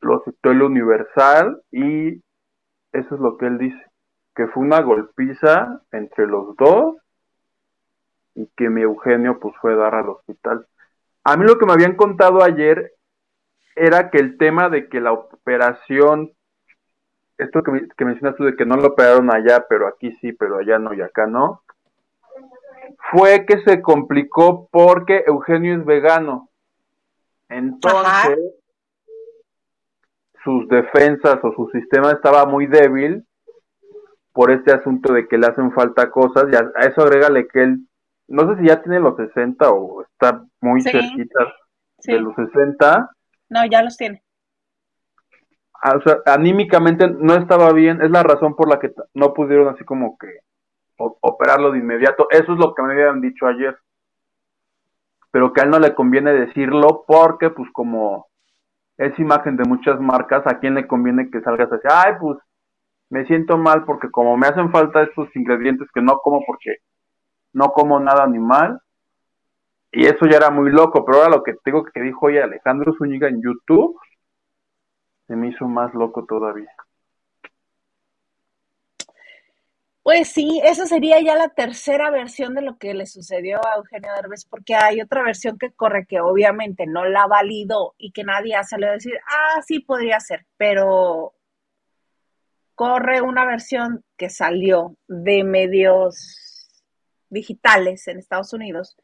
lo citó el Universal y eso es lo que él dice, que fue una golpiza entre los dos y que mi Eugenio pues fue a dar al hospital. A mí lo que me habían contado ayer era que el tema de que la operación, esto que, que mencionas tú de que no lo operaron allá, pero aquí sí, pero allá no y acá no, fue que se complicó porque Eugenio es vegano. Entonces, Ajá. sus defensas o su sistema estaba muy débil por este asunto de que le hacen falta cosas y a, a eso agrégale que él, no sé si ya tiene los 60 o está muy Sí. cerquita Sí, de los 60, no, ya los tiene. Ah, o sea, anímicamente no estaba bien, es la razón por la que no pudieron así como que operarlo de inmediato. Eso es lo que me habían dicho ayer. Pero que a él no le conviene decirlo porque, pues, como es imagen de muchas marcas, ¿a quién le conviene que salgas así? Ay, pues, me siento mal porque como me hacen falta estos ingredientes que no como porque no como nada animal. Y eso ya era muy loco, pero ahora lo que te digo que dijo hoy Alejandro Zúñiga en YouTube, se me hizo más loco todavía. Pues sí, esa sería ya la tercera versión de lo que le sucedió a Eugenio Derbez, porque hay otra versión que corre que obviamente no la validó y que nadie ha salido a decir, ah, sí podría ser, pero corre una versión que salió de medios digitales en Estados Unidos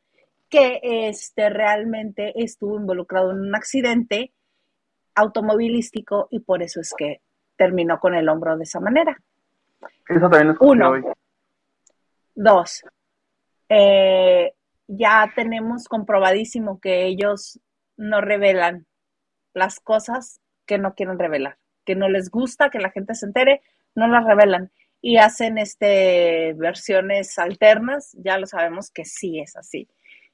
que este realmente estuvo involucrado en un accidente automovilístico y por eso es que terminó con el hombro de esa manera. Eso también escuché Uno. hoy. Dos, eh, ya tenemos comprobadísimo que ellos no revelan las cosas que no quieren revelar, que no les gusta que la gente se entere, no las revelan y hacen este versiones alternas, ya lo sabemos que sí es así.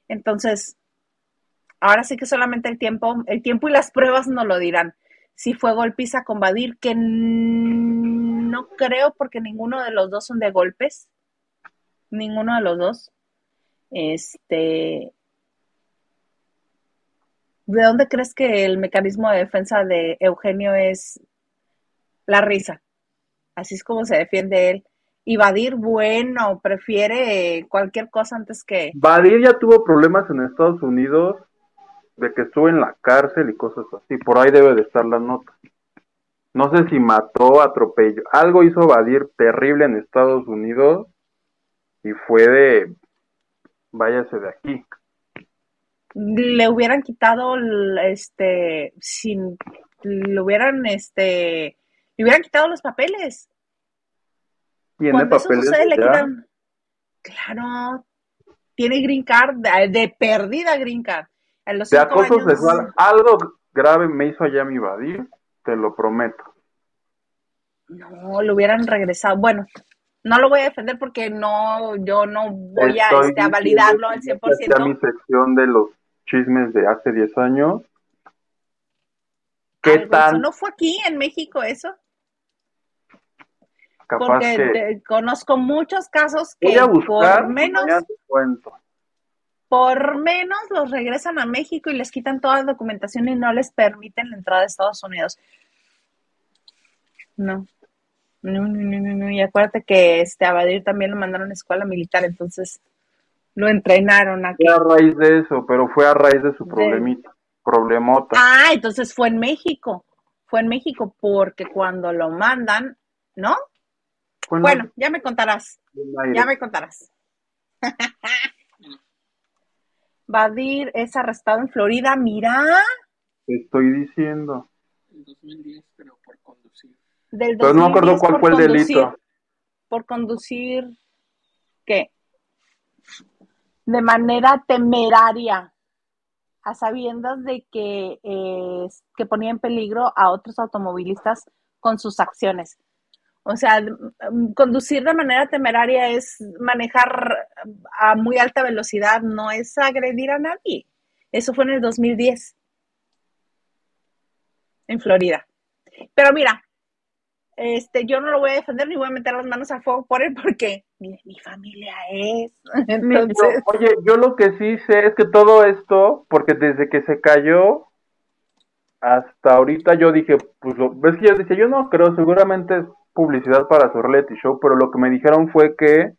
Entonces, ahora sí que solamente el tiempo, el tiempo y las pruebas nos lo dirán. Si fue golpiza con Badir, que no creo porque ninguno de los dos son de golpes, ninguno de los dos. Este, ¿de dónde crees que el mecanismo de defensa de Eugenio es la risa? Así es como se defiende él. Y Badir, bueno, prefiere cualquier cosa antes que... Badir ya tuvo problemas en Estados Unidos de que estuvo en la cárcel y cosas así. Por ahí debe de estar la nota. No sé si mató, atropelló. Algo hizo Badir terrible en Estados Unidos y fue de... Váyase de aquí. Le hubieran quitado, este, sin... Le hubieran, este... Le hubieran quitado los papeles. ¿Tiene Cuando eso papeles sucede, le quitan. Claro, tiene green card, de, de perdida green card. A los De cinco acoso años- sexual. Algo grave me hizo allá mi Badir, te lo prometo. No, lo hubieran regresado. Bueno, no lo voy a defender porque no, yo no voy a, este, a validarlo al ya sea mi 100%. sección de los chismes de hace 10 años. ¿Qué Algo tan hizo. ¿No fue aquí en México eso? capaz Porque que te- conozco muchos casos que voy a buscar por menos, cuento. Por menos los regresan a México y les quitan toda la documentación y no les permiten la entrada a Estados Unidos. No. No, no, no, no. Y acuérdate que este Abadir también lo mandaron a escuela militar, entonces lo entrenaron aquí. Fue a raíz de eso, pero fue a raíz de su De- problemita, problemota. Ah, entonces fue en México. Fue en México porque cuando lo mandan, ¿no? En Bueno, ya me contarás. Ya me contarás. Badir es arrestado en Florida. Mira, Te estoy diciendo. En 2010, pero por conducir. del Pero no me acuerdo 2010 cuál fue el conducir- delito. Por conducir, ¿qué? De manera temeraria, a sabiendas de que, eh, que ponía en peligro a otros automovilistas con sus acciones. O sea, mm, conducir de manera temeraria es manejar a muy alta velocidad, no es agredir a nadie. Eso fue en el 2010, en Florida. Pero mira, este, yo no lo voy a defender ni voy a meter las manos al fuego por él porque mi, mi familia es. Entonces, Oye, yo lo que sí sé es que todo esto, porque desde que se cayó hasta ahorita yo dije, pues lo, ves que yo decía, yo no creo, seguramente publicidad para su reality show, pero lo que me dijeron fue que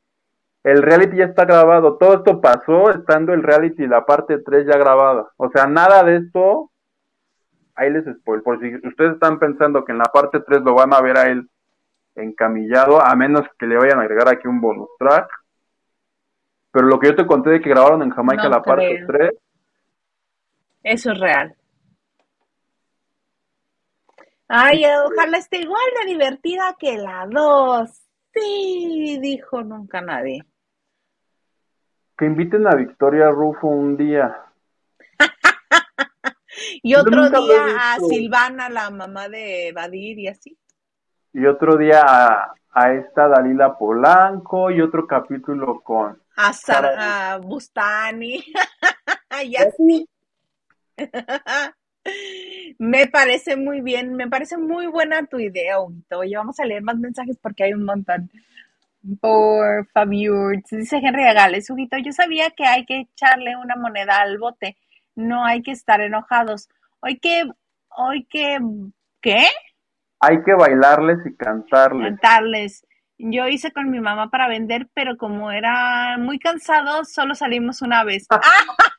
el reality ya está grabado, todo esto pasó estando el reality la parte 3 ya grabada, o sea, nada de esto, ahí les spoil, por si ustedes están pensando que en la parte 3 lo van a ver a él encamillado, a menos que le vayan a agregar aquí un bonus track, pero lo que yo te conté de que grabaron en Jamaica No la parte creo. 3, eso es real. Ay, ojalá esté igual de divertida que la 2. Sí, dijo nunca nadie. que inviten a Victoria Rufo un día. Y otro día a. Silvana, la mamá de Badir y así. Y otro día a, a esta Dalila Polanco y otro capítulo con... A, Sar- a Bustani y así. me parece muy bien, me parece muy buena tu idea, Huguito. Oye, vamos a leer más mensajes porque hay un montón. Por favor, dice Henry Agales, Huguito, yo sabía que hay que echarle una moneda al bote, no hay que estar enojados. Hoy que, hoy que, ¿qué? Hay que bailarles y cantarles. Cantarles. Yo hice con mi mamá para vender, pero como era muy cansado, solo salimos una vez.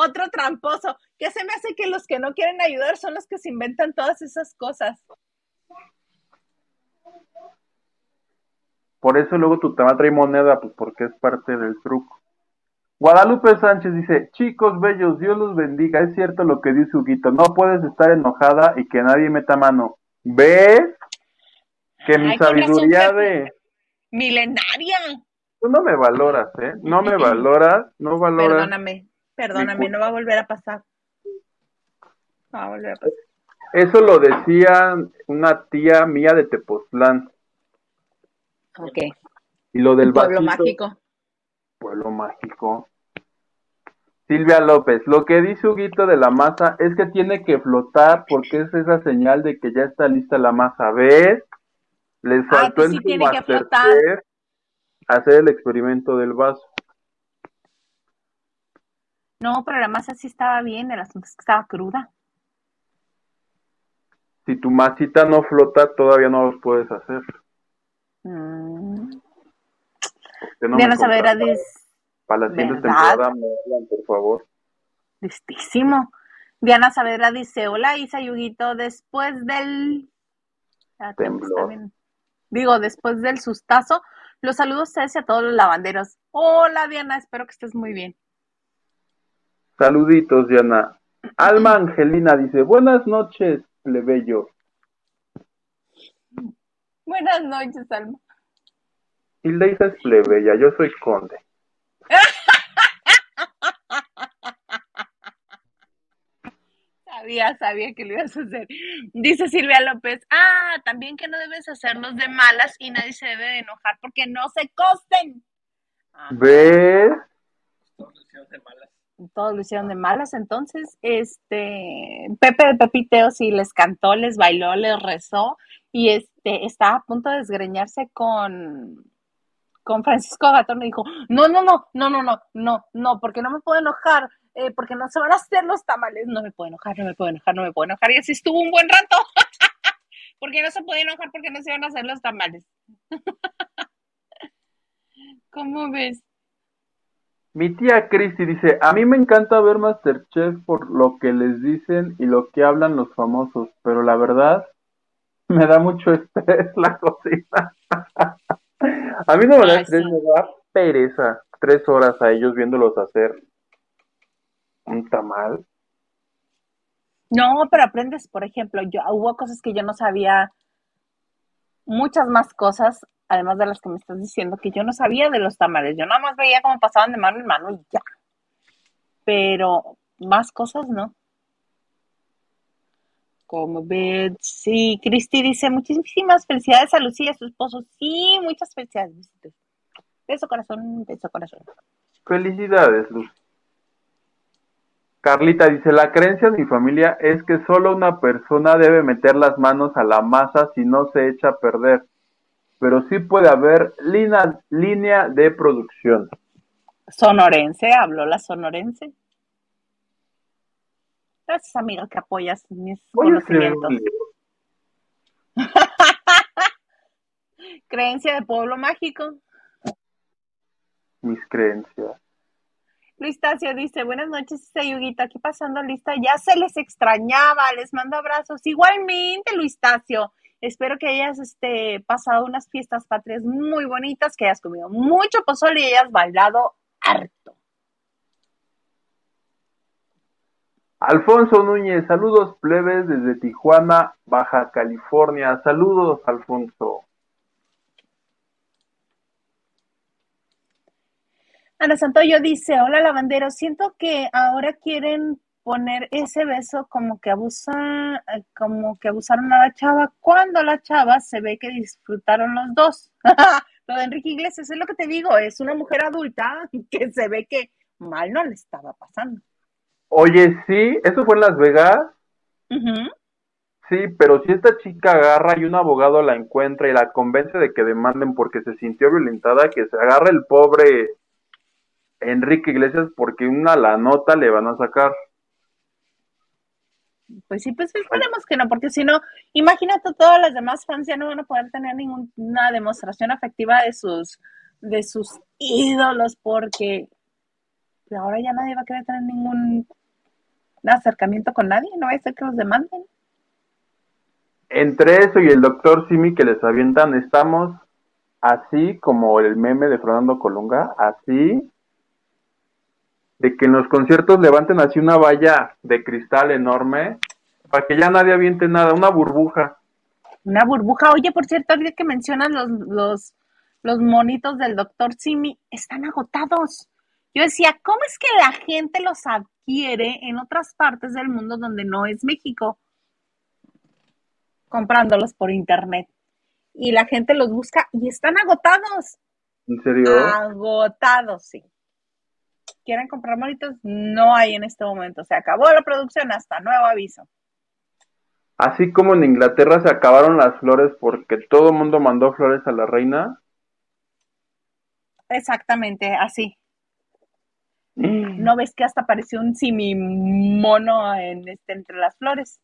Otro tramposo. ¿Qué se me hace que los que no quieren ayudar son los que se inventan todas esas cosas? Por eso luego tu tema trae moneda, pues porque es parte del truco. Guadalupe Sánchez dice, chicos bellos, Dios los bendiga. Es cierto lo que dice Huguito, no puedes estar enojada y que nadie meta mano. ¿Ves? Que mi Ay, sabiduría de... Milenaria. tú no me valoras, ¿eh? No me valoras, no valoras. Perdóname, perdóname, no va a volver a pasar. No va a volver a pasar. Eso lo decía una tía mía de Tepoztlán. Ok. Y lo del Pueblo vasito- mágico. Pueblo mágico. Silvia López, lo que dice Huguito de la masa es que tiene que flotar porque es esa señal de que ya está lista la masa. ¿Ves? Les faltó en sí su tiene que Masterchef flotar. hacer el experimento del vaso. No, pero la masa sí estaba bien, el asunto es que estaba cruda. Si tu masita no flota, todavía no los puedes hacer. Mm. ¿Por qué no Saavedra contratan? dice, Para la siguiente ¿Verdad? temporada me hablan, por favor. listísimo. Diana Saavedra dice, hola Isa Yuguito, después del... Espérate, Temblor. Digo, después del sustazo, los saludos a a todos los lavanderos. Hola Diana, espero que estés muy bien. Saluditos, Diana. Alma Angelina dice, buenas noches, plebeyo. Buenas noches, Alma. Hilda es plebeya, yo soy conde. Sabía, sabía que lo ibas a hacer. Dice Silvia López, ah, también que no debes hacerlos de malas y nadie se debe de enojar porque no se costen. Ah, ¿Ves? De malas. Todos lo hicieron de malas, entonces, este, Pepe de Pepiteo sí les cantó, les bailó, les rezó y este, estaba a punto de desgreñarse con, con Francisco Gatón y dijo, no, no, no, no, no, no, no, no, porque no me puedo enojar, eh, porque no se van a hacer los tamales, no me puedo enojar, no me puedo enojar, no me puedo enojar, y así estuvo un buen rato, porque no se podía enojar porque no se iban a hacer los tamales. ¿Cómo ves? Mi tía Cristi dice, a mí me encanta ver Masterchef por lo que les dicen y lo que hablan los famosos, pero la verdad me da mucho estrés la cocina. a mí no me da estrés, me da pereza. Tres horas a ellos viéndolos hacer un tamal. No, pero aprendes, por ejemplo, yo hubo cosas que yo no sabía, muchas más cosas, además de las que me estás diciendo, que yo no sabía de los tamales. Yo nada más veía cómo pasaban de mano en mano y ya. Pero más cosas no. Como ves, sí, Cristi dice, muchísimas felicidades a Lucía y a su esposo. Sí, muchas felicidades. Beso corazón, beso corazón. Felicidades, Luz. Carlita dice, la creencia de mi familia es que solo una persona debe meter las manos a la masa si no se echa a perder, pero sí puede haber lina- línea de producción. Sonorense, habló la sonorense. Gracias, amiga, que apoyas mis Voy conocimientos. Creencia de pueblo mágico. mis creencias. Luis Tacio dice, buenas noches, Sayuguita, aquí pasando lista, ya se les extrañaba, les mando abrazos. Igualmente, Luis Tacio, espero que hayas este, pasado unas fiestas patrias muy bonitas, que hayas comido mucho pozole y hayas bailado harto. Alfonso Núñez, saludos plebes desde Tijuana, Baja California. Saludos, Alfonso. Ana Santoyo dice, hola lavandero, siento que ahora quieren poner ese beso como que abusa, eh, como que abusaron a la chava, cuando la chava se ve que disfrutaron los dos. Lo de Enrique Iglesias es lo que te digo, es una mujer adulta que se ve que mal no le estaba pasando. Oye, sí, eso fue en Las Vegas. Sí, pero si esta chica agarra y un abogado la encuentra y la convence de que demanden porque se sintió violentada, que se agarre el pobre Enrique Iglesias porque una la nota le van a sacar. Pues sí, pues esperemos que no, porque si no, imagínate todas las demás fans ya no van a poder tener ninguna demostración afectiva de sus, de sus ídolos, porque ahora ya nadie va a querer tener ningún acercamiento con nadie, no va a ser que los demanden. Entre eso y el doctor Simi que les avientan, estamos así como el meme de Fernando Colunga, así de que en los conciertos levanten así una valla de cristal enorme para que ya nadie aviente nada, una burbuja. Una burbuja. Oye, por cierto, ahorita que mencionas los, los, los monitos del doctor Simi están agotados. Yo decía, ¿cómo es que la gente los adquiere en otras partes del mundo donde no es México? Comprándolos por internet. Y la gente los busca y están agotados. ¿En serio? Agotados, sí. ¿Quieren comprar monitos? No hay en este momento. Se acabó la producción hasta nuevo aviso. Así como en Inglaterra se acabaron las flores porque todo el mundo mandó flores a la reina. Exactamente, así. ¿No ves que hasta apareció un simimono en este, entre las flores?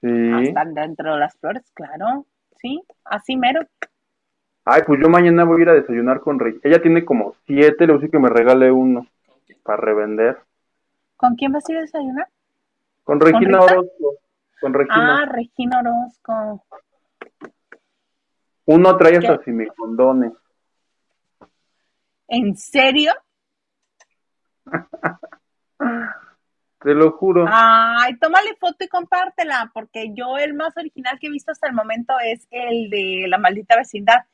Sí. Hasta dentro de las flores, claro. Sí, así mero. Ay, pues yo mañana voy a ir a desayunar con Rey. Ella tiene como siete, le voy a decir que me regale uno para revender. ¿Con quién vas a ir a desayunar? Con Regina Rita? Orozco. Con Regina. Ah, Regina Orozco. Uno trae hasta semicondones. ¿En serio? Te lo juro. Ay, tómale foto y compártela, porque yo el más original que he visto hasta el momento es el de La Maldita Vecindad,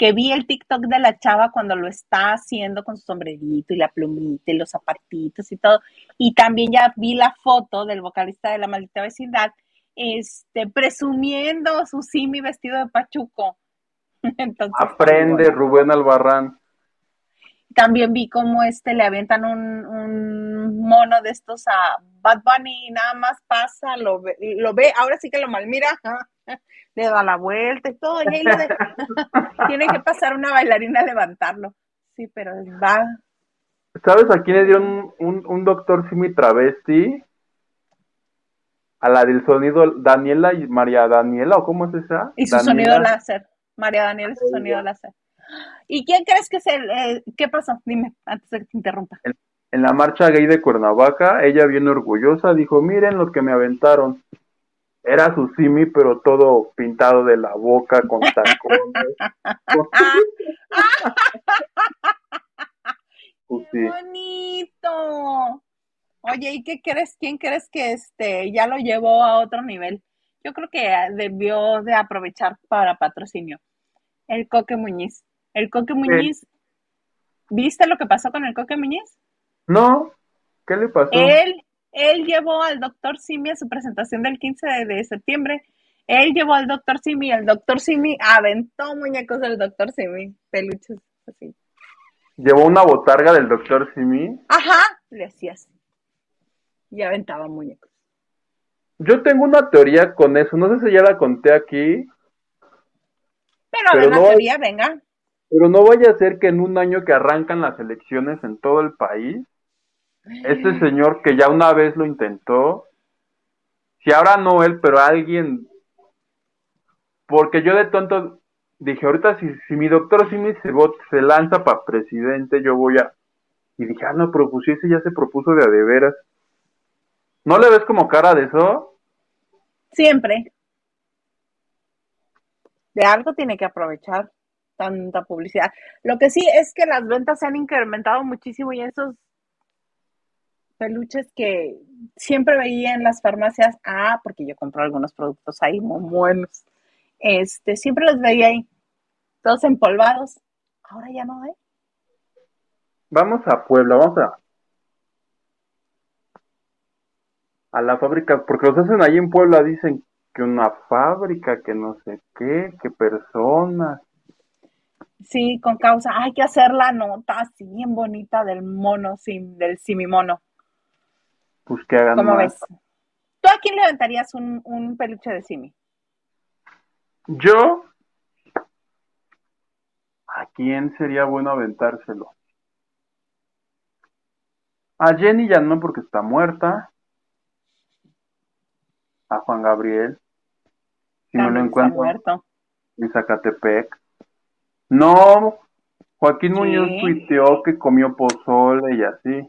que vi el TikTok de la chava cuando lo está haciendo con su sombrerito y la plumita y los zapatitos y todo. Y también ya vi la foto del vocalista de La Maldita Vecindad, este, presumiendo su simi vestido de pachuco. Entonces, Aprende, bueno. Rubén Albarrán. También vi cómo este le avientan un, un mono de estos a Bad Bunny y nada más pasa, lo ve, lo ve, ahora sí que lo malmira, le da la vuelta y todo, y ahí lo de- tiene que pasar una bailarina a levantarlo. Sí, pero va. ¿Sabes a quién le dieron un, un doctor simi travesti? A la del sonido Daniela y María Daniela, ¿o cómo es esa? Y su Daniela. sonido láser. María Daniela y su sonido láser. ¿Y quién crees que es el, eh, qué pasó? Dime, antes de que te interrumpa. En la marcha gay de Cuernavaca, ella bien orgullosa dijo, miren lo que me aventaron. Era su simi, pero todo pintado de la boca con tacones. Pues ¡Qué sí. bonito! Oye, ¿y qué crees? ¿Quién crees que este ya lo llevó a otro nivel? Yo creo que debió de aprovechar para patrocinio. El Coque Muñiz. El Coque Muñiz, ¿viste lo que pasó con el Coque Muñiz? No, ¿qué le pasó? Él, él llevó al doctor Simi a su presentación del 15 de, de septiembre. Él llevó al doctor Simi, el doctor Simi aventó muñecos del doctor Simi, peluches así. Llevó una botarga del doctor Simi. Ajá, le hacía así. Y aventaba muñecos. Yo tengo una teoría con eso, no sé si ya la conté aquí, Pero, Pero no- teoría, venga. pero no vaya a ser que en un año que arrancan las elecciones en todo el país, este señor que ya una vez lo intentó, si ahora no él, pero alguien, porque yo de tonto dije, ahorita si, si mi doctor Simi se, se lanza para presidente, yo voy a... Y dije, ah, no, pero pues ese ya se propuso de a de veras. ¿No le ves como cara de eso? Siempre. De algo tiene que aprovechar tanta publicidad. Lo que sí es que las ventas se han incrementado muchísimo y esos peluches que siempre veía en las farmacias, ah, porque yo compro algunos productos ahí muy buenos, este, siempre los veía ahí, todos empolvados. Ahora ya no hay. Vamos a Puebla, vamos a... A la fábrica, porque los hacen ahí en Puebla, dicen que una fábrica, que no sé qué, que personas. Sí, con causa. Hay que hacer la nota así bien bonita del mono, sim, del simimono. Pues que hagan ¿Cómo más. ves? ¿Tú a quién le aventarías un, un peluche de simi? Yo, ¿a quién sería bueno aventárselo? A Jenny ya no porque está muerta. A Juan Gabriel. Si me lo También está encuentro muerto. en Zacatepec. No, Joaquín Muñoz tuiteó que comió pozole y así.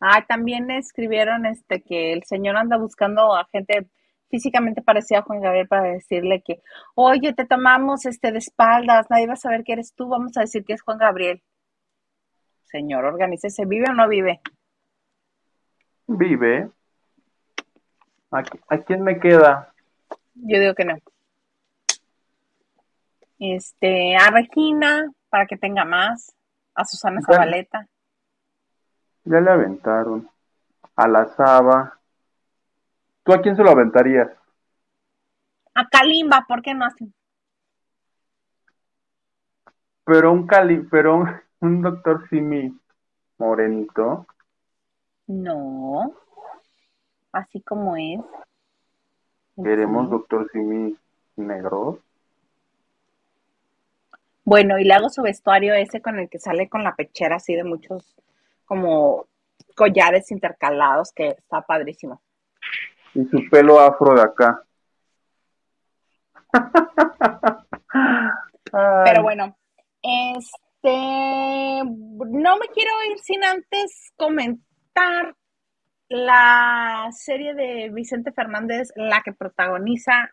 Ah, también escribieron este que el señor anda buscando a gente físicamente parecida a Juan Gabriel para decirle que, oye, te tomamos este de espaldas, nadie va a saber que eres tú, vamos a decir que es Juan Gabriel. Señor, organícese, ¿vive o no vive? Vive. ¿A, a quién me queda? Yo digo que no. Este, a Regina, para que tenga más. A Susana. Zabaleta. Ya le aventaron. A la Saba. ¿Tú a quién se lo aventarías? A Kalimba, ¿por qué no así? Pero un Cali, pero un, un doctor Simi morenito. No. Así como es. Queremos Sí. doctor Simi negro. Bueno, y le hago su vestuario ese con el que sale con la pechera así de muchos como collares intercalados, que está padrísimo. Y su pelo afro de acá. Pero bueno, este, no me quiero ir sin antes comentar la serie de Vicente Fernández, la que protagoniza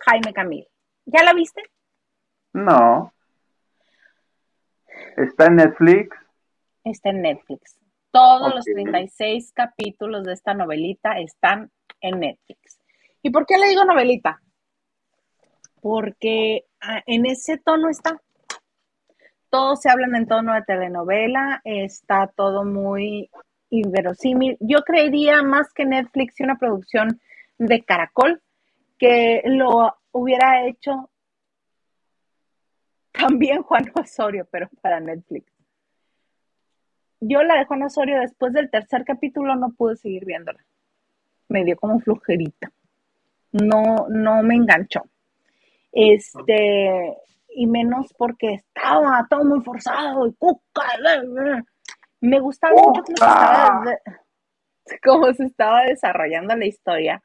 Jaime Camil. ¿Ya la viste? No. Está en Netflix. Está en Netflix. Todos los Ok. 36 capítulos de esta novelita están en Netflix. ¿Y por qué le digo novelita? Porque ah, en ese tono está. Todos se hablan en tono de telenovela, está todo muy inverosímil. Yo creería más que Netflix y una producción de Caracol que lo hubiera hecho también Juan Osorio, pero para Netflix. Yo la de Juan Osorio después del tercer capítulo no pude seguir viéndola. Me dio como flojerita. No, no me enganchó. Este, y menos porque estaba todo muy forzado y cuca. Me gustaba mucho cómo se estaba, cómo se estaba desarrollando la historia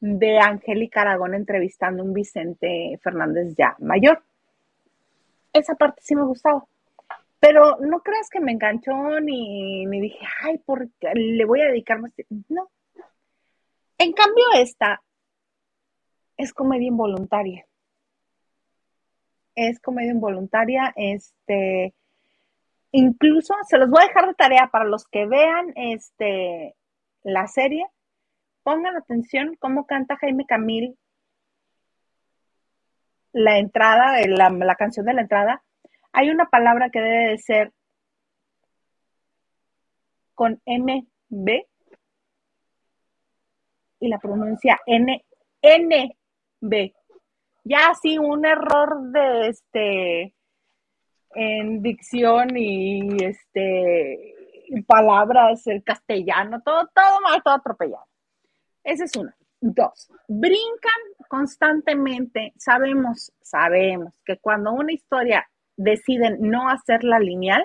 de Angélica Aragón entrevistando a un Vicente Fernández ya mayor. Esa parte sí me gustaba. Pero no creas que me enganchó ni, ni dije, ay, porque le voy a dedicar más tiempo". No. En cambio, esta es comedia involuntaria. Es comedia involuntaria. Este, incluso se los voy a dejar de tarea para los que vean este, la serie. Pongan atención cómo canta Jaime Camil la entrada, la, la canción de la entrada. Hay una palabra que debe de ser con MB y la pronuncia N, NB. Ya así un error de este en dicción y este palabras, el castellano, todo, todo mal, todo atropellado. Esa es una. Dos, brincan constantemente. Sabemos, sabemos que cuando una historia deciden no hacerla lineal,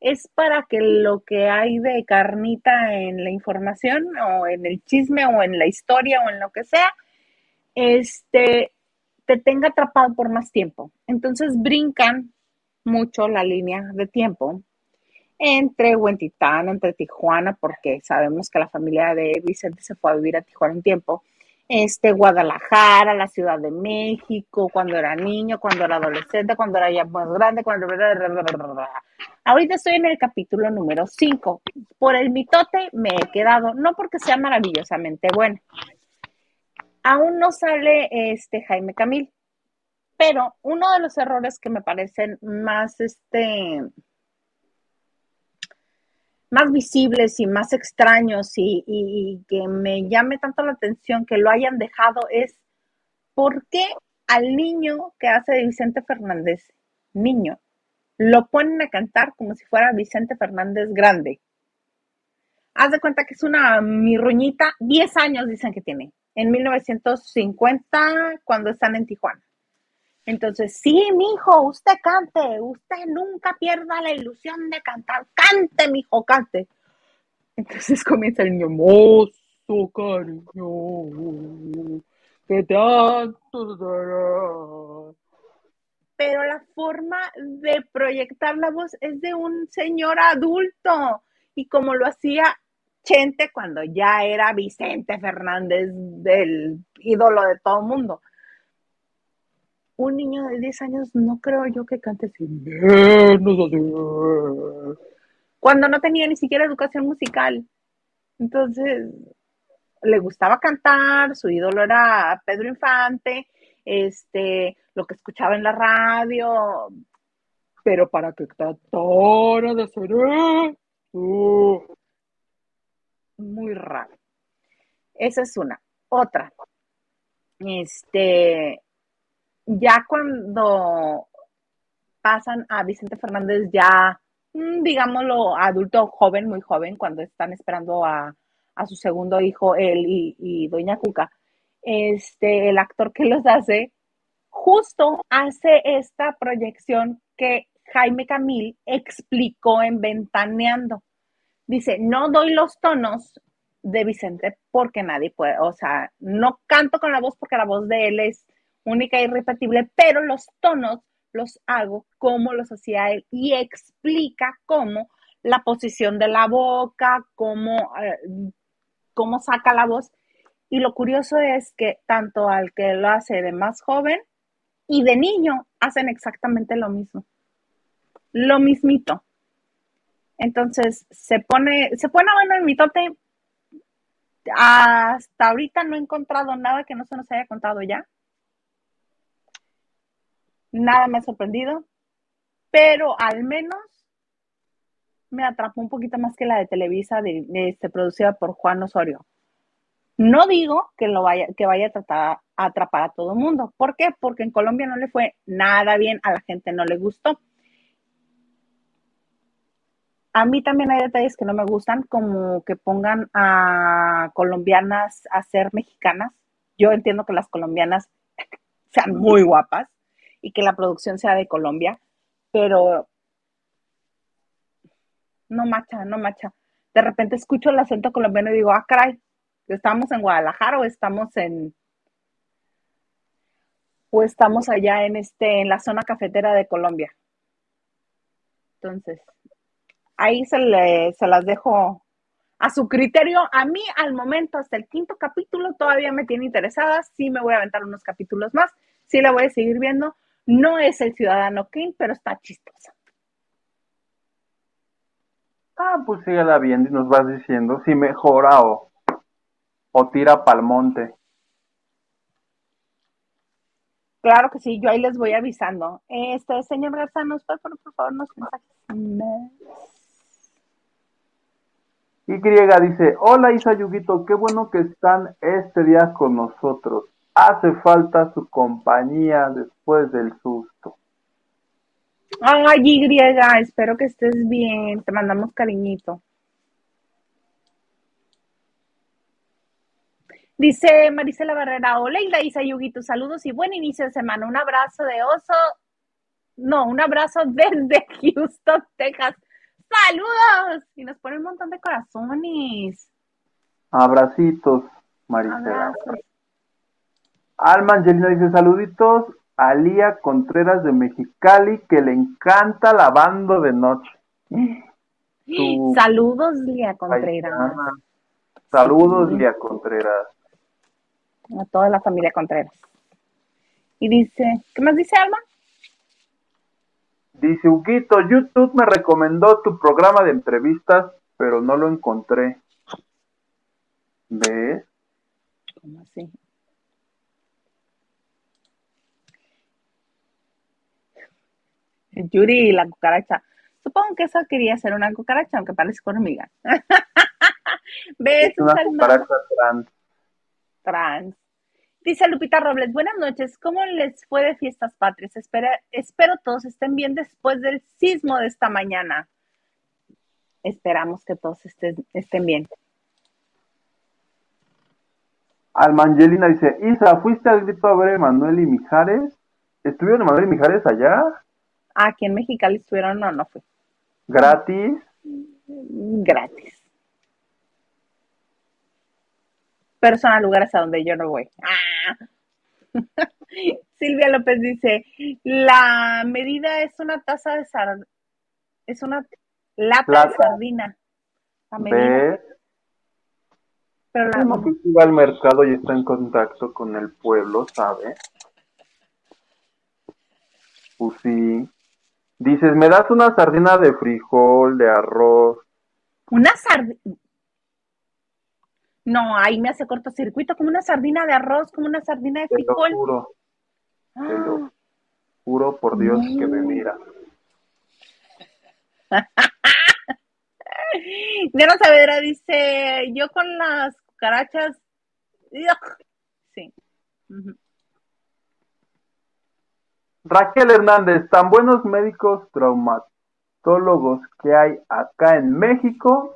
es para que lo que hay de carnita en la información o en el chisme o en la historia o en lo que sea, este, te tenga atrapado por más tiempo. Entonces brincan mucho la línea de tiempo entre Huentitán, entre Tijuana, porque sabemos que la familia de Vicente se fue a vivir a Tijuana un tiempo, este, Guadalajara, la Ciudad de México, cuando era niño, cuando era adolescente, cuando era ya más grande, cuando... Ahorita estoy en el capítulo número 5. Por el mitote me he quedado, no porque sea maravillosamente bueno. Aún no sale este Jaime Camil, pero uno de los errores que me parecen más este más visibles y más extraños y, que me llame tanto la atención que lo hayan dejado es por qué al niño que hace de Vicente Fernández, niño, lo ponen a cantar como si fuera Vicente Fernández grande. Haz de cuenta que es una mirruñita, 10 años dicen que tiene, en 1950 cuando están en Tijuana. Entonces, sí, mijo, usted cante, usted nunca pierda la ilusión de cantar, cante, mijo, cante. Entonces comienza el niño, mozo cariño, que tanto. Pero la forma de proyectar la voz es de un señor adulto, y como lo hacía Chente cuando ya era Vicente Fernández, del ídolo de todo el mundo un niño de 10 años no creo yo que cante así. Cuando no tenía ni siquiera educación musical. Entonces, le gustaba cantar, su ídolo era Pedro Infante, este, lo que escuchaba en la radio, pero para que tratara de esto. Muy raro. Esa es una. Otra. Este, ya cuando pasan a Vicente Fernández ya, mm, digámoslo, adulto joven, muy joven, cuando están esperando a, su segundo hijo, él y, y, Doña Cuca, este, el actor que los hace, justo hace esta proyección que Jaime Camil explicó en Ventaneando. Dice, no doy los tonos de Vicente porque nadie puede, o sea, no canto con la voz porque la voz de él es única e irrepetible, pero los tonos los hago como los hacía él y explica cómo la posición de la boca, cómo, eh, cómo saca la voz. Y lo curioso es que tanto al que lo hace de más joven y de niño hacen exactamente lo mismo. Lo mismito. Entonces se pone, se pone bueno el mitote. Hasta ahorita no he encontrado nada que no se nos haya contado ya nada me ha sorprendido, pero al menos me atrapó un poquito más que la de Televisa, de, este, producida por Juan Osorio. No digo que, lo vaya, que vaya a tratar a atrapar a todo el mundo. ¿Por qué? Porque en Colombia no le fue nada bien, a la gente no le gustó. A mí también hay detalles que no me gustan, como que pongan a colombianas a ser mexicanas. Yo entiendo que las colombianas sean muy guapas, y que la producción sea de Colombia, pero no macha, no macha. De repente escucho el acento colombiano y digo, ah, ¿estamos en Guadalajara o estamos en o estamos allá en este en la zona cafetera de Colombia? Entonces, ahí se, le, se las dejo a su criterio. A mí, al momento, hasta el quinto capítulo, todavía me tiene interesada. Sí me voy a aventar unos capítulos más. Sí la voy a seguir viendo. No es el ciudadano King, pero está chistosa. Ah, pues síguela viendo y nos vas diciendo si mejora o, o tira pa'l monte. Claro que sí, yo ahí les voy avisando. Este, señor Garza, ¿nos puede poner por favor unos mensajes? Y dice, hola Isa Yuguito, qué bueno que están este día con nosotros hace falta su compañía después del susto. Ay, Y, espero que estés bien. Te mandamos cariñito. Dice Marisela Barrera, hola Hilda Isa Yuguito, saludos y buen inicio de semana. Un abrazo de oso, no, un abrazo desde Houston, Texas. Saludos y nos pone un montón de corazones. Abracitos, Marisela. Alma Angelina dice saluditos a Lía Contreras de Mexicali que le encanta lavando de noche. Saludos Lía Contreras. Saludos Lía Contreras. A toda la familia Contreras. Y dice, ¿qué más dice Alma? Dice Huguito, YouTube me recomendó tu programa de entrevistas, pero no lo encontré. ¿Ves? ¿Cómo así? Yuri y la cucaracha. Supongo que esa quería ser una cucaracha, aunque parece hormiga. ¿Ves? una cucaracha trans. Trans. Dice Lupita Robles, buenas noches, ¿cómo les fue de fiestas patrias? Espero, espero todos estén bien después del sismo de esta mañana. Esperamos que todos estén, estén bien. Almangelina dice, Isa, ¿fuiste al grito a ver a Emanuel y Mijares? ¿Estuvieron Emanuel y Mijares allá? Aquí en Mexicali estuvieron, no, no fue. ¿Gratis? Gratis. Personal lugares a donde yo no voy. Ah. Silvia López dice, la medida es una taza de sardina, es una lata de sardina. La medida. Pero la... Como que va al mercado y está en contacto con el pueblo, ¿sabe? Pues sí. Dices, ¿me das una sardina de frijol, de arroz? ¿Una sardina? No, ahí me hace cortocircuito, como una sardina de arroz, como una sardina de frijol. Te lo juro por Dios que me mira. Diana Saavedra dice, yo con las cucarachas, ugh". sí. Ujú. Raquel Hernández, tan buenos médicos traumatólogos que hay acá en México.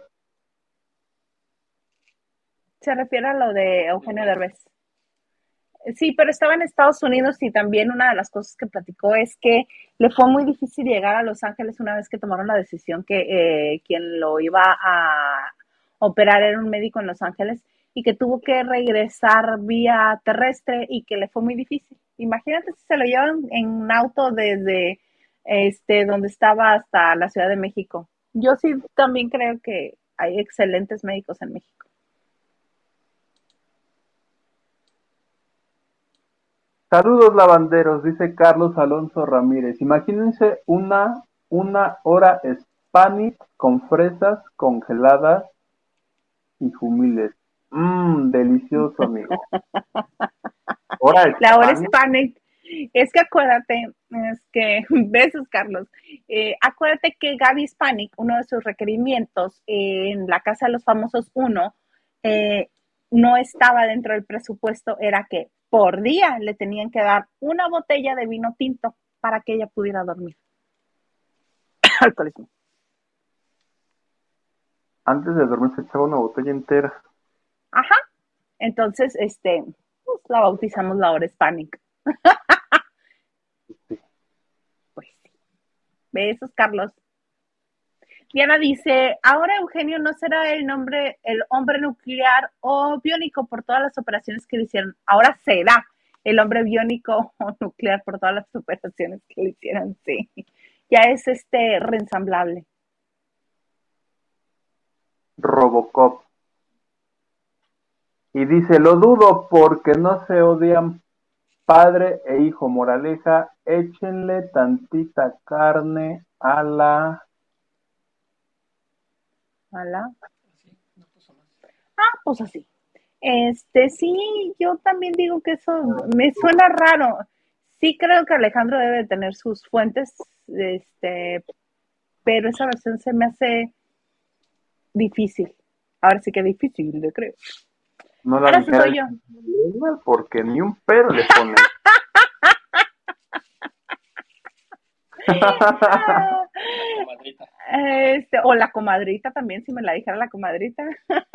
Se refiere a lo de Eugenio Derbez. Sí, pero estaba en Estados Unidos y también una de las cosas que platicó es que le fue muy difícil llegar a Los Ángeles una vez que tomaron la decisión que eh, quien lo iba a operar era un médico en Los Ángeles y que tuvo que regresar vía terrestre y que le fue muy difícil. Imagínate si se lo llevan en auto desde este donde estaba hasta la Ciudad de México. Yo sí también creo que hay excelentes médicos en México. Saludos lavanderos, dice Carlos Alonso Ramírez. Imagínense una, una hora Spanish con fresas congeladas y jumiles. Mmm, delicioso, amigo. Hora La hora. Hispanic. Es que acuérdate, es que, besos Carlos, Eh, acuérdate que Gaby Hispanic, uno de sus requerimientos eh, en la Casa de los Famosos 1, eh, no estaba dentro del presupuesto, era que por día le tenían que dar una botella de vino tinto para que ella pudiera dormir. Alcoholismo. Antes de dormir se echaba una botella entera. Ajá. Entonces, este, pues la bautizamos la hora Hispanic. Sí. Pues sí. Besos, Carlos. Diana dice, ahora Eugenio no será el nombre, el hombre nuclear o biónico por todas las operaciones que le hicieron. Ahora será el hombre biónico o nuclear por todas las operaciones que le hicieron. Sí. Ya es este reensamblable. Robocop. Y dice, lo dudo porque no se odian padre e hijo. Moraleja, échenle tantita carne a la... Puso más. Ah, pues así. Este, sí, yo también digo que eso me suena raro. Sí creo que Alejandro debe de tener sus fuentes, este, pero esa versión se me hace difícil. Ahora sí que difícil, yo creo. No la Ahora soy yo. porque ni un pero le pone. Comadrita. Este, o la comadrita también, si me la dijera la comadrita.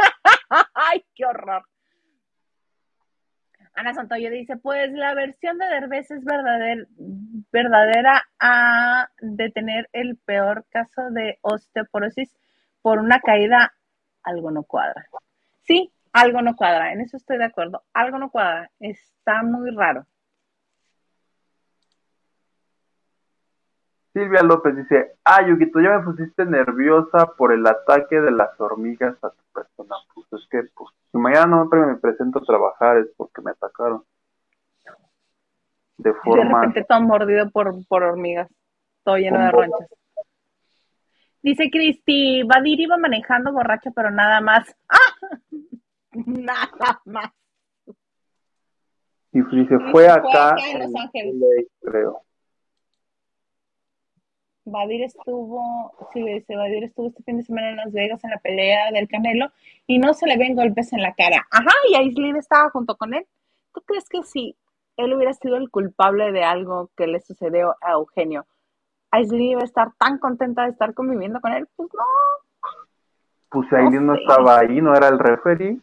Ay, qué horror. Ana Santoyo dice, pues la versión de Derbez es verdader- verdadera a de tener el peor caso de osteoporosis por una caída, algo no cuadra. Sí, algo no cuadra, en eso estoy de acuerdo. Algo no cuadra, está muy raro. Silvia López dice, ah, Yuguito, ya me pusiste nerviosa por el ataque de las hormigas a tu persona. Pues es que, pues, si mañana no me presento a trabajar es porque me atacaron. De De forma... repente todo mordido por, por hormigas, todo lleno de ronchas. Dice Cristi, Badir iba manejando borracho, pero nada más. ¡Ah! Nada más. Y dice, Sí, fue acá acá en Los Ángeles. Creo. Badir estuvo, sí, dice, Badir estuvo este fin de semana en Las Vegas en la pelea del Canelo y no se le ven golpes en la cara. Ajá, y Aislinn estaba junto con él. ¿Tú crees que si él hubiera sido el culpable de algo que le sucedió a Eugenio, Aislinn iba a estar tan contenta de estar conviviendo con él? Pues no. Pues Aileen no sé. estaba ahí, no era el referee.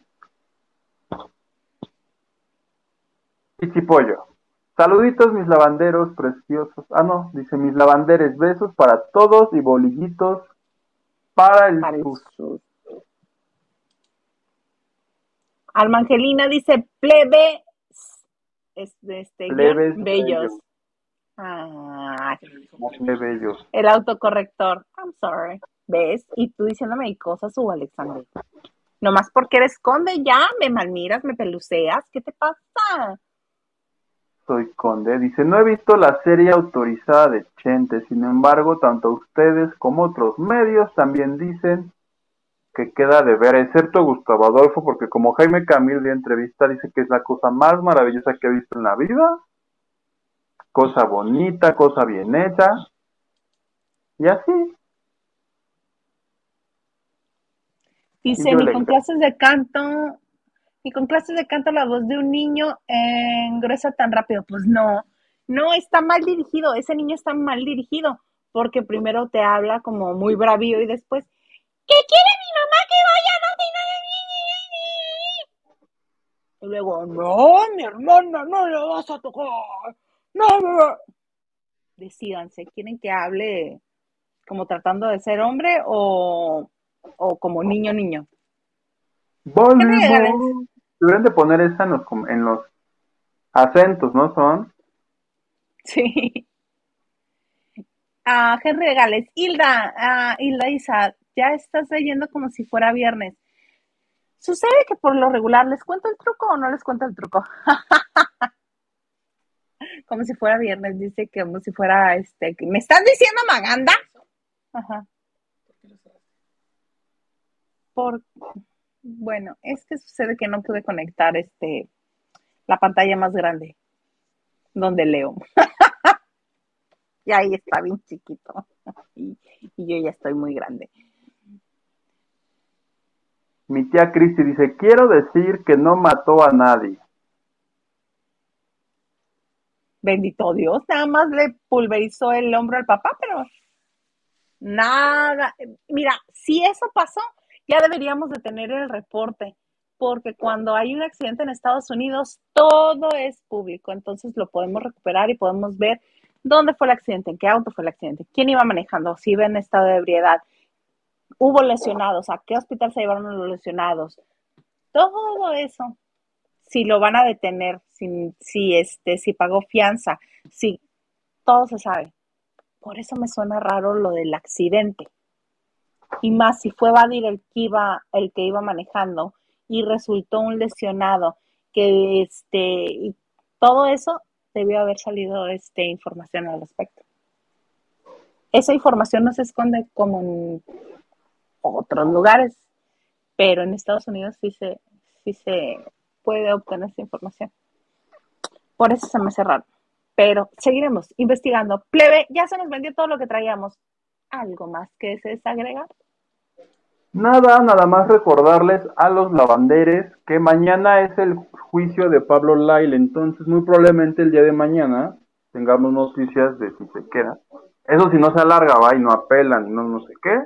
Pichipollo. Saluditos mis lavanderos preciosos. Ah, no, dice mis lavanderes. Besos para todos y bolillitos para el Para el sus. sus. Alma Angelina dice plebe es de este Plebes bellos. bellos. Ah, el autocorrector. I'm sorry. ¿Ves? Y tú diciéndome cosas, su Alexander. Nomás porque eres conde, ya me malmiras, me peluceas. ¿Qué te pasa? Soy Conde. Dice, no he visto la serie autorizada de Chente. Sin embargo, tanto ustedes como otros medios también dicen que queda de ver, excepto Gustavo Adolfo, porque como Jaime Camil de entrevista dice que es la cosa más maravillosa que ha visto en la vida. cosa bonita, cosa bien hecha, y así. Dice, ni con clases de canto, ni con clases de canto la voz de un niño eh, engresa tan rápido. Pues no, no, está mal dirigido, ese niño está mal dirigido, porque primero te habla como muy bravío y después, ¿qué quiere mi mamá que vaya? No, y luego, no, mi hermana, no le vas a tocar. No, no. Decídanse, ¿quieren que hable como tratando de ser hombre o, o como niño, niño? Voleibol. Deberían de poner esa en los, en los acentos, ¿no son? Sí. Ah, Henry Gales. Hilda, ah, Hilda Isa, ya estás leyendo como si fuera viernes. Sucede que por lo regular, ¿les cuento el truco o no les cuento el truco? como si fuera viernes, dice que como si fuera este. ¿Me estás diciendo Maganda? Ajá. ¿Por qué bueno, es que sucede que no pude conectar este la pantalla más grande donde leo. y ahí está bien chiquito. y, y yo ya estoy muy grande. Mi tía Cristi dice, quiero decir que no mató a nadie. Bendito Dios, nada más le pulverizó el hombro al papá, pero nada. Mira, si eso pasó, ya deberíamos de tener el reporte, porque cuando hay un accidente en Estados Unidos, todo es público, entonces lo podemos recuperar y podemos ver dónde fue el accidente, en qué auto fue el accidente, quién iba manejando, si iba en estado de ebriedad, hubo lesionados, a qué hospital se llevaron los lesionados, todo eso si lo van a detener, si, este, si pagó fianza, si todo se sabe. Por eso me suena raro lo del accidente. Y más si fue Badir el que iba, el que iba manejando y resultó un lesionado, que este, todo eso debió haber salido este, información al respecto. Esa información no se esconde como en otros lugares, pero en Estados Unidos sí se, sí se puede obtener esa información. Por eso se me hace raro. Pero seguiremos investigando. Plebe, ya se nos vendió todo lo que traíamos. ¿Algo más que desees agregar? Nada, nada más recordarles a los lavanderes que mañana es el juicio de Pablo Lyle, entonces muy probablemente el día de mañana tengamos noticias de si se queda. Eso si no se alarga, va, y no apelan, no no sé qué.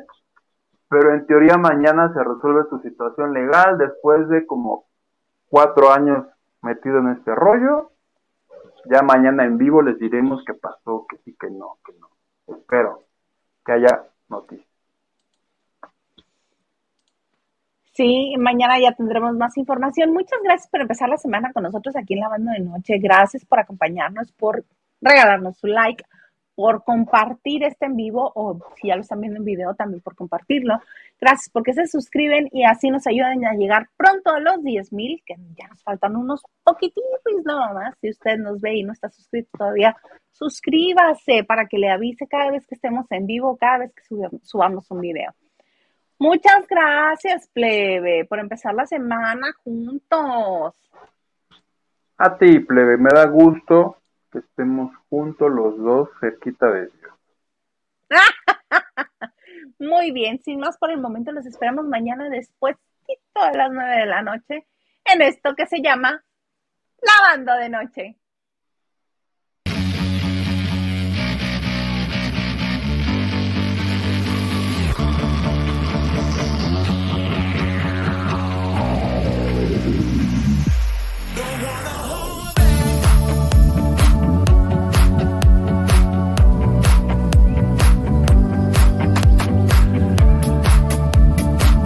Pero en teoría mañana se resuelve su situación legal después de como cuatro años metido en este rollo. Ya mañana en vivo les diremos qué pasó, que sí, que no, que no. Espero que haya noticias. Sí, mañana ya tendremos más información. Muchas gracias por empezar la semana con nosotros aquí en la banda de noche. Gracias por acompañarnos, por regalarnos su like, por compartir este en vivo o si ya lo están viendo en video también por compartirlo. Gracias porque se suscriben y así nos ayudan a llegar pronto a los 10 mil, que ya nos faltan unos poquititos nada más. Si usted nos ve y no está suscrito todavía, suscríbase para que le avise cada vez que estemos en vivo, cada vez que sub- subamos un video. Muchas gracias, plebe, por empezar la semana juntos. A ti, plebe, me da gusto que estemos juntos los dos cerquita de Dios. Muy bien, sin más por el momento, los esperamos mañana después de las nueve de la noche en esto que se llama Lavando de Noche.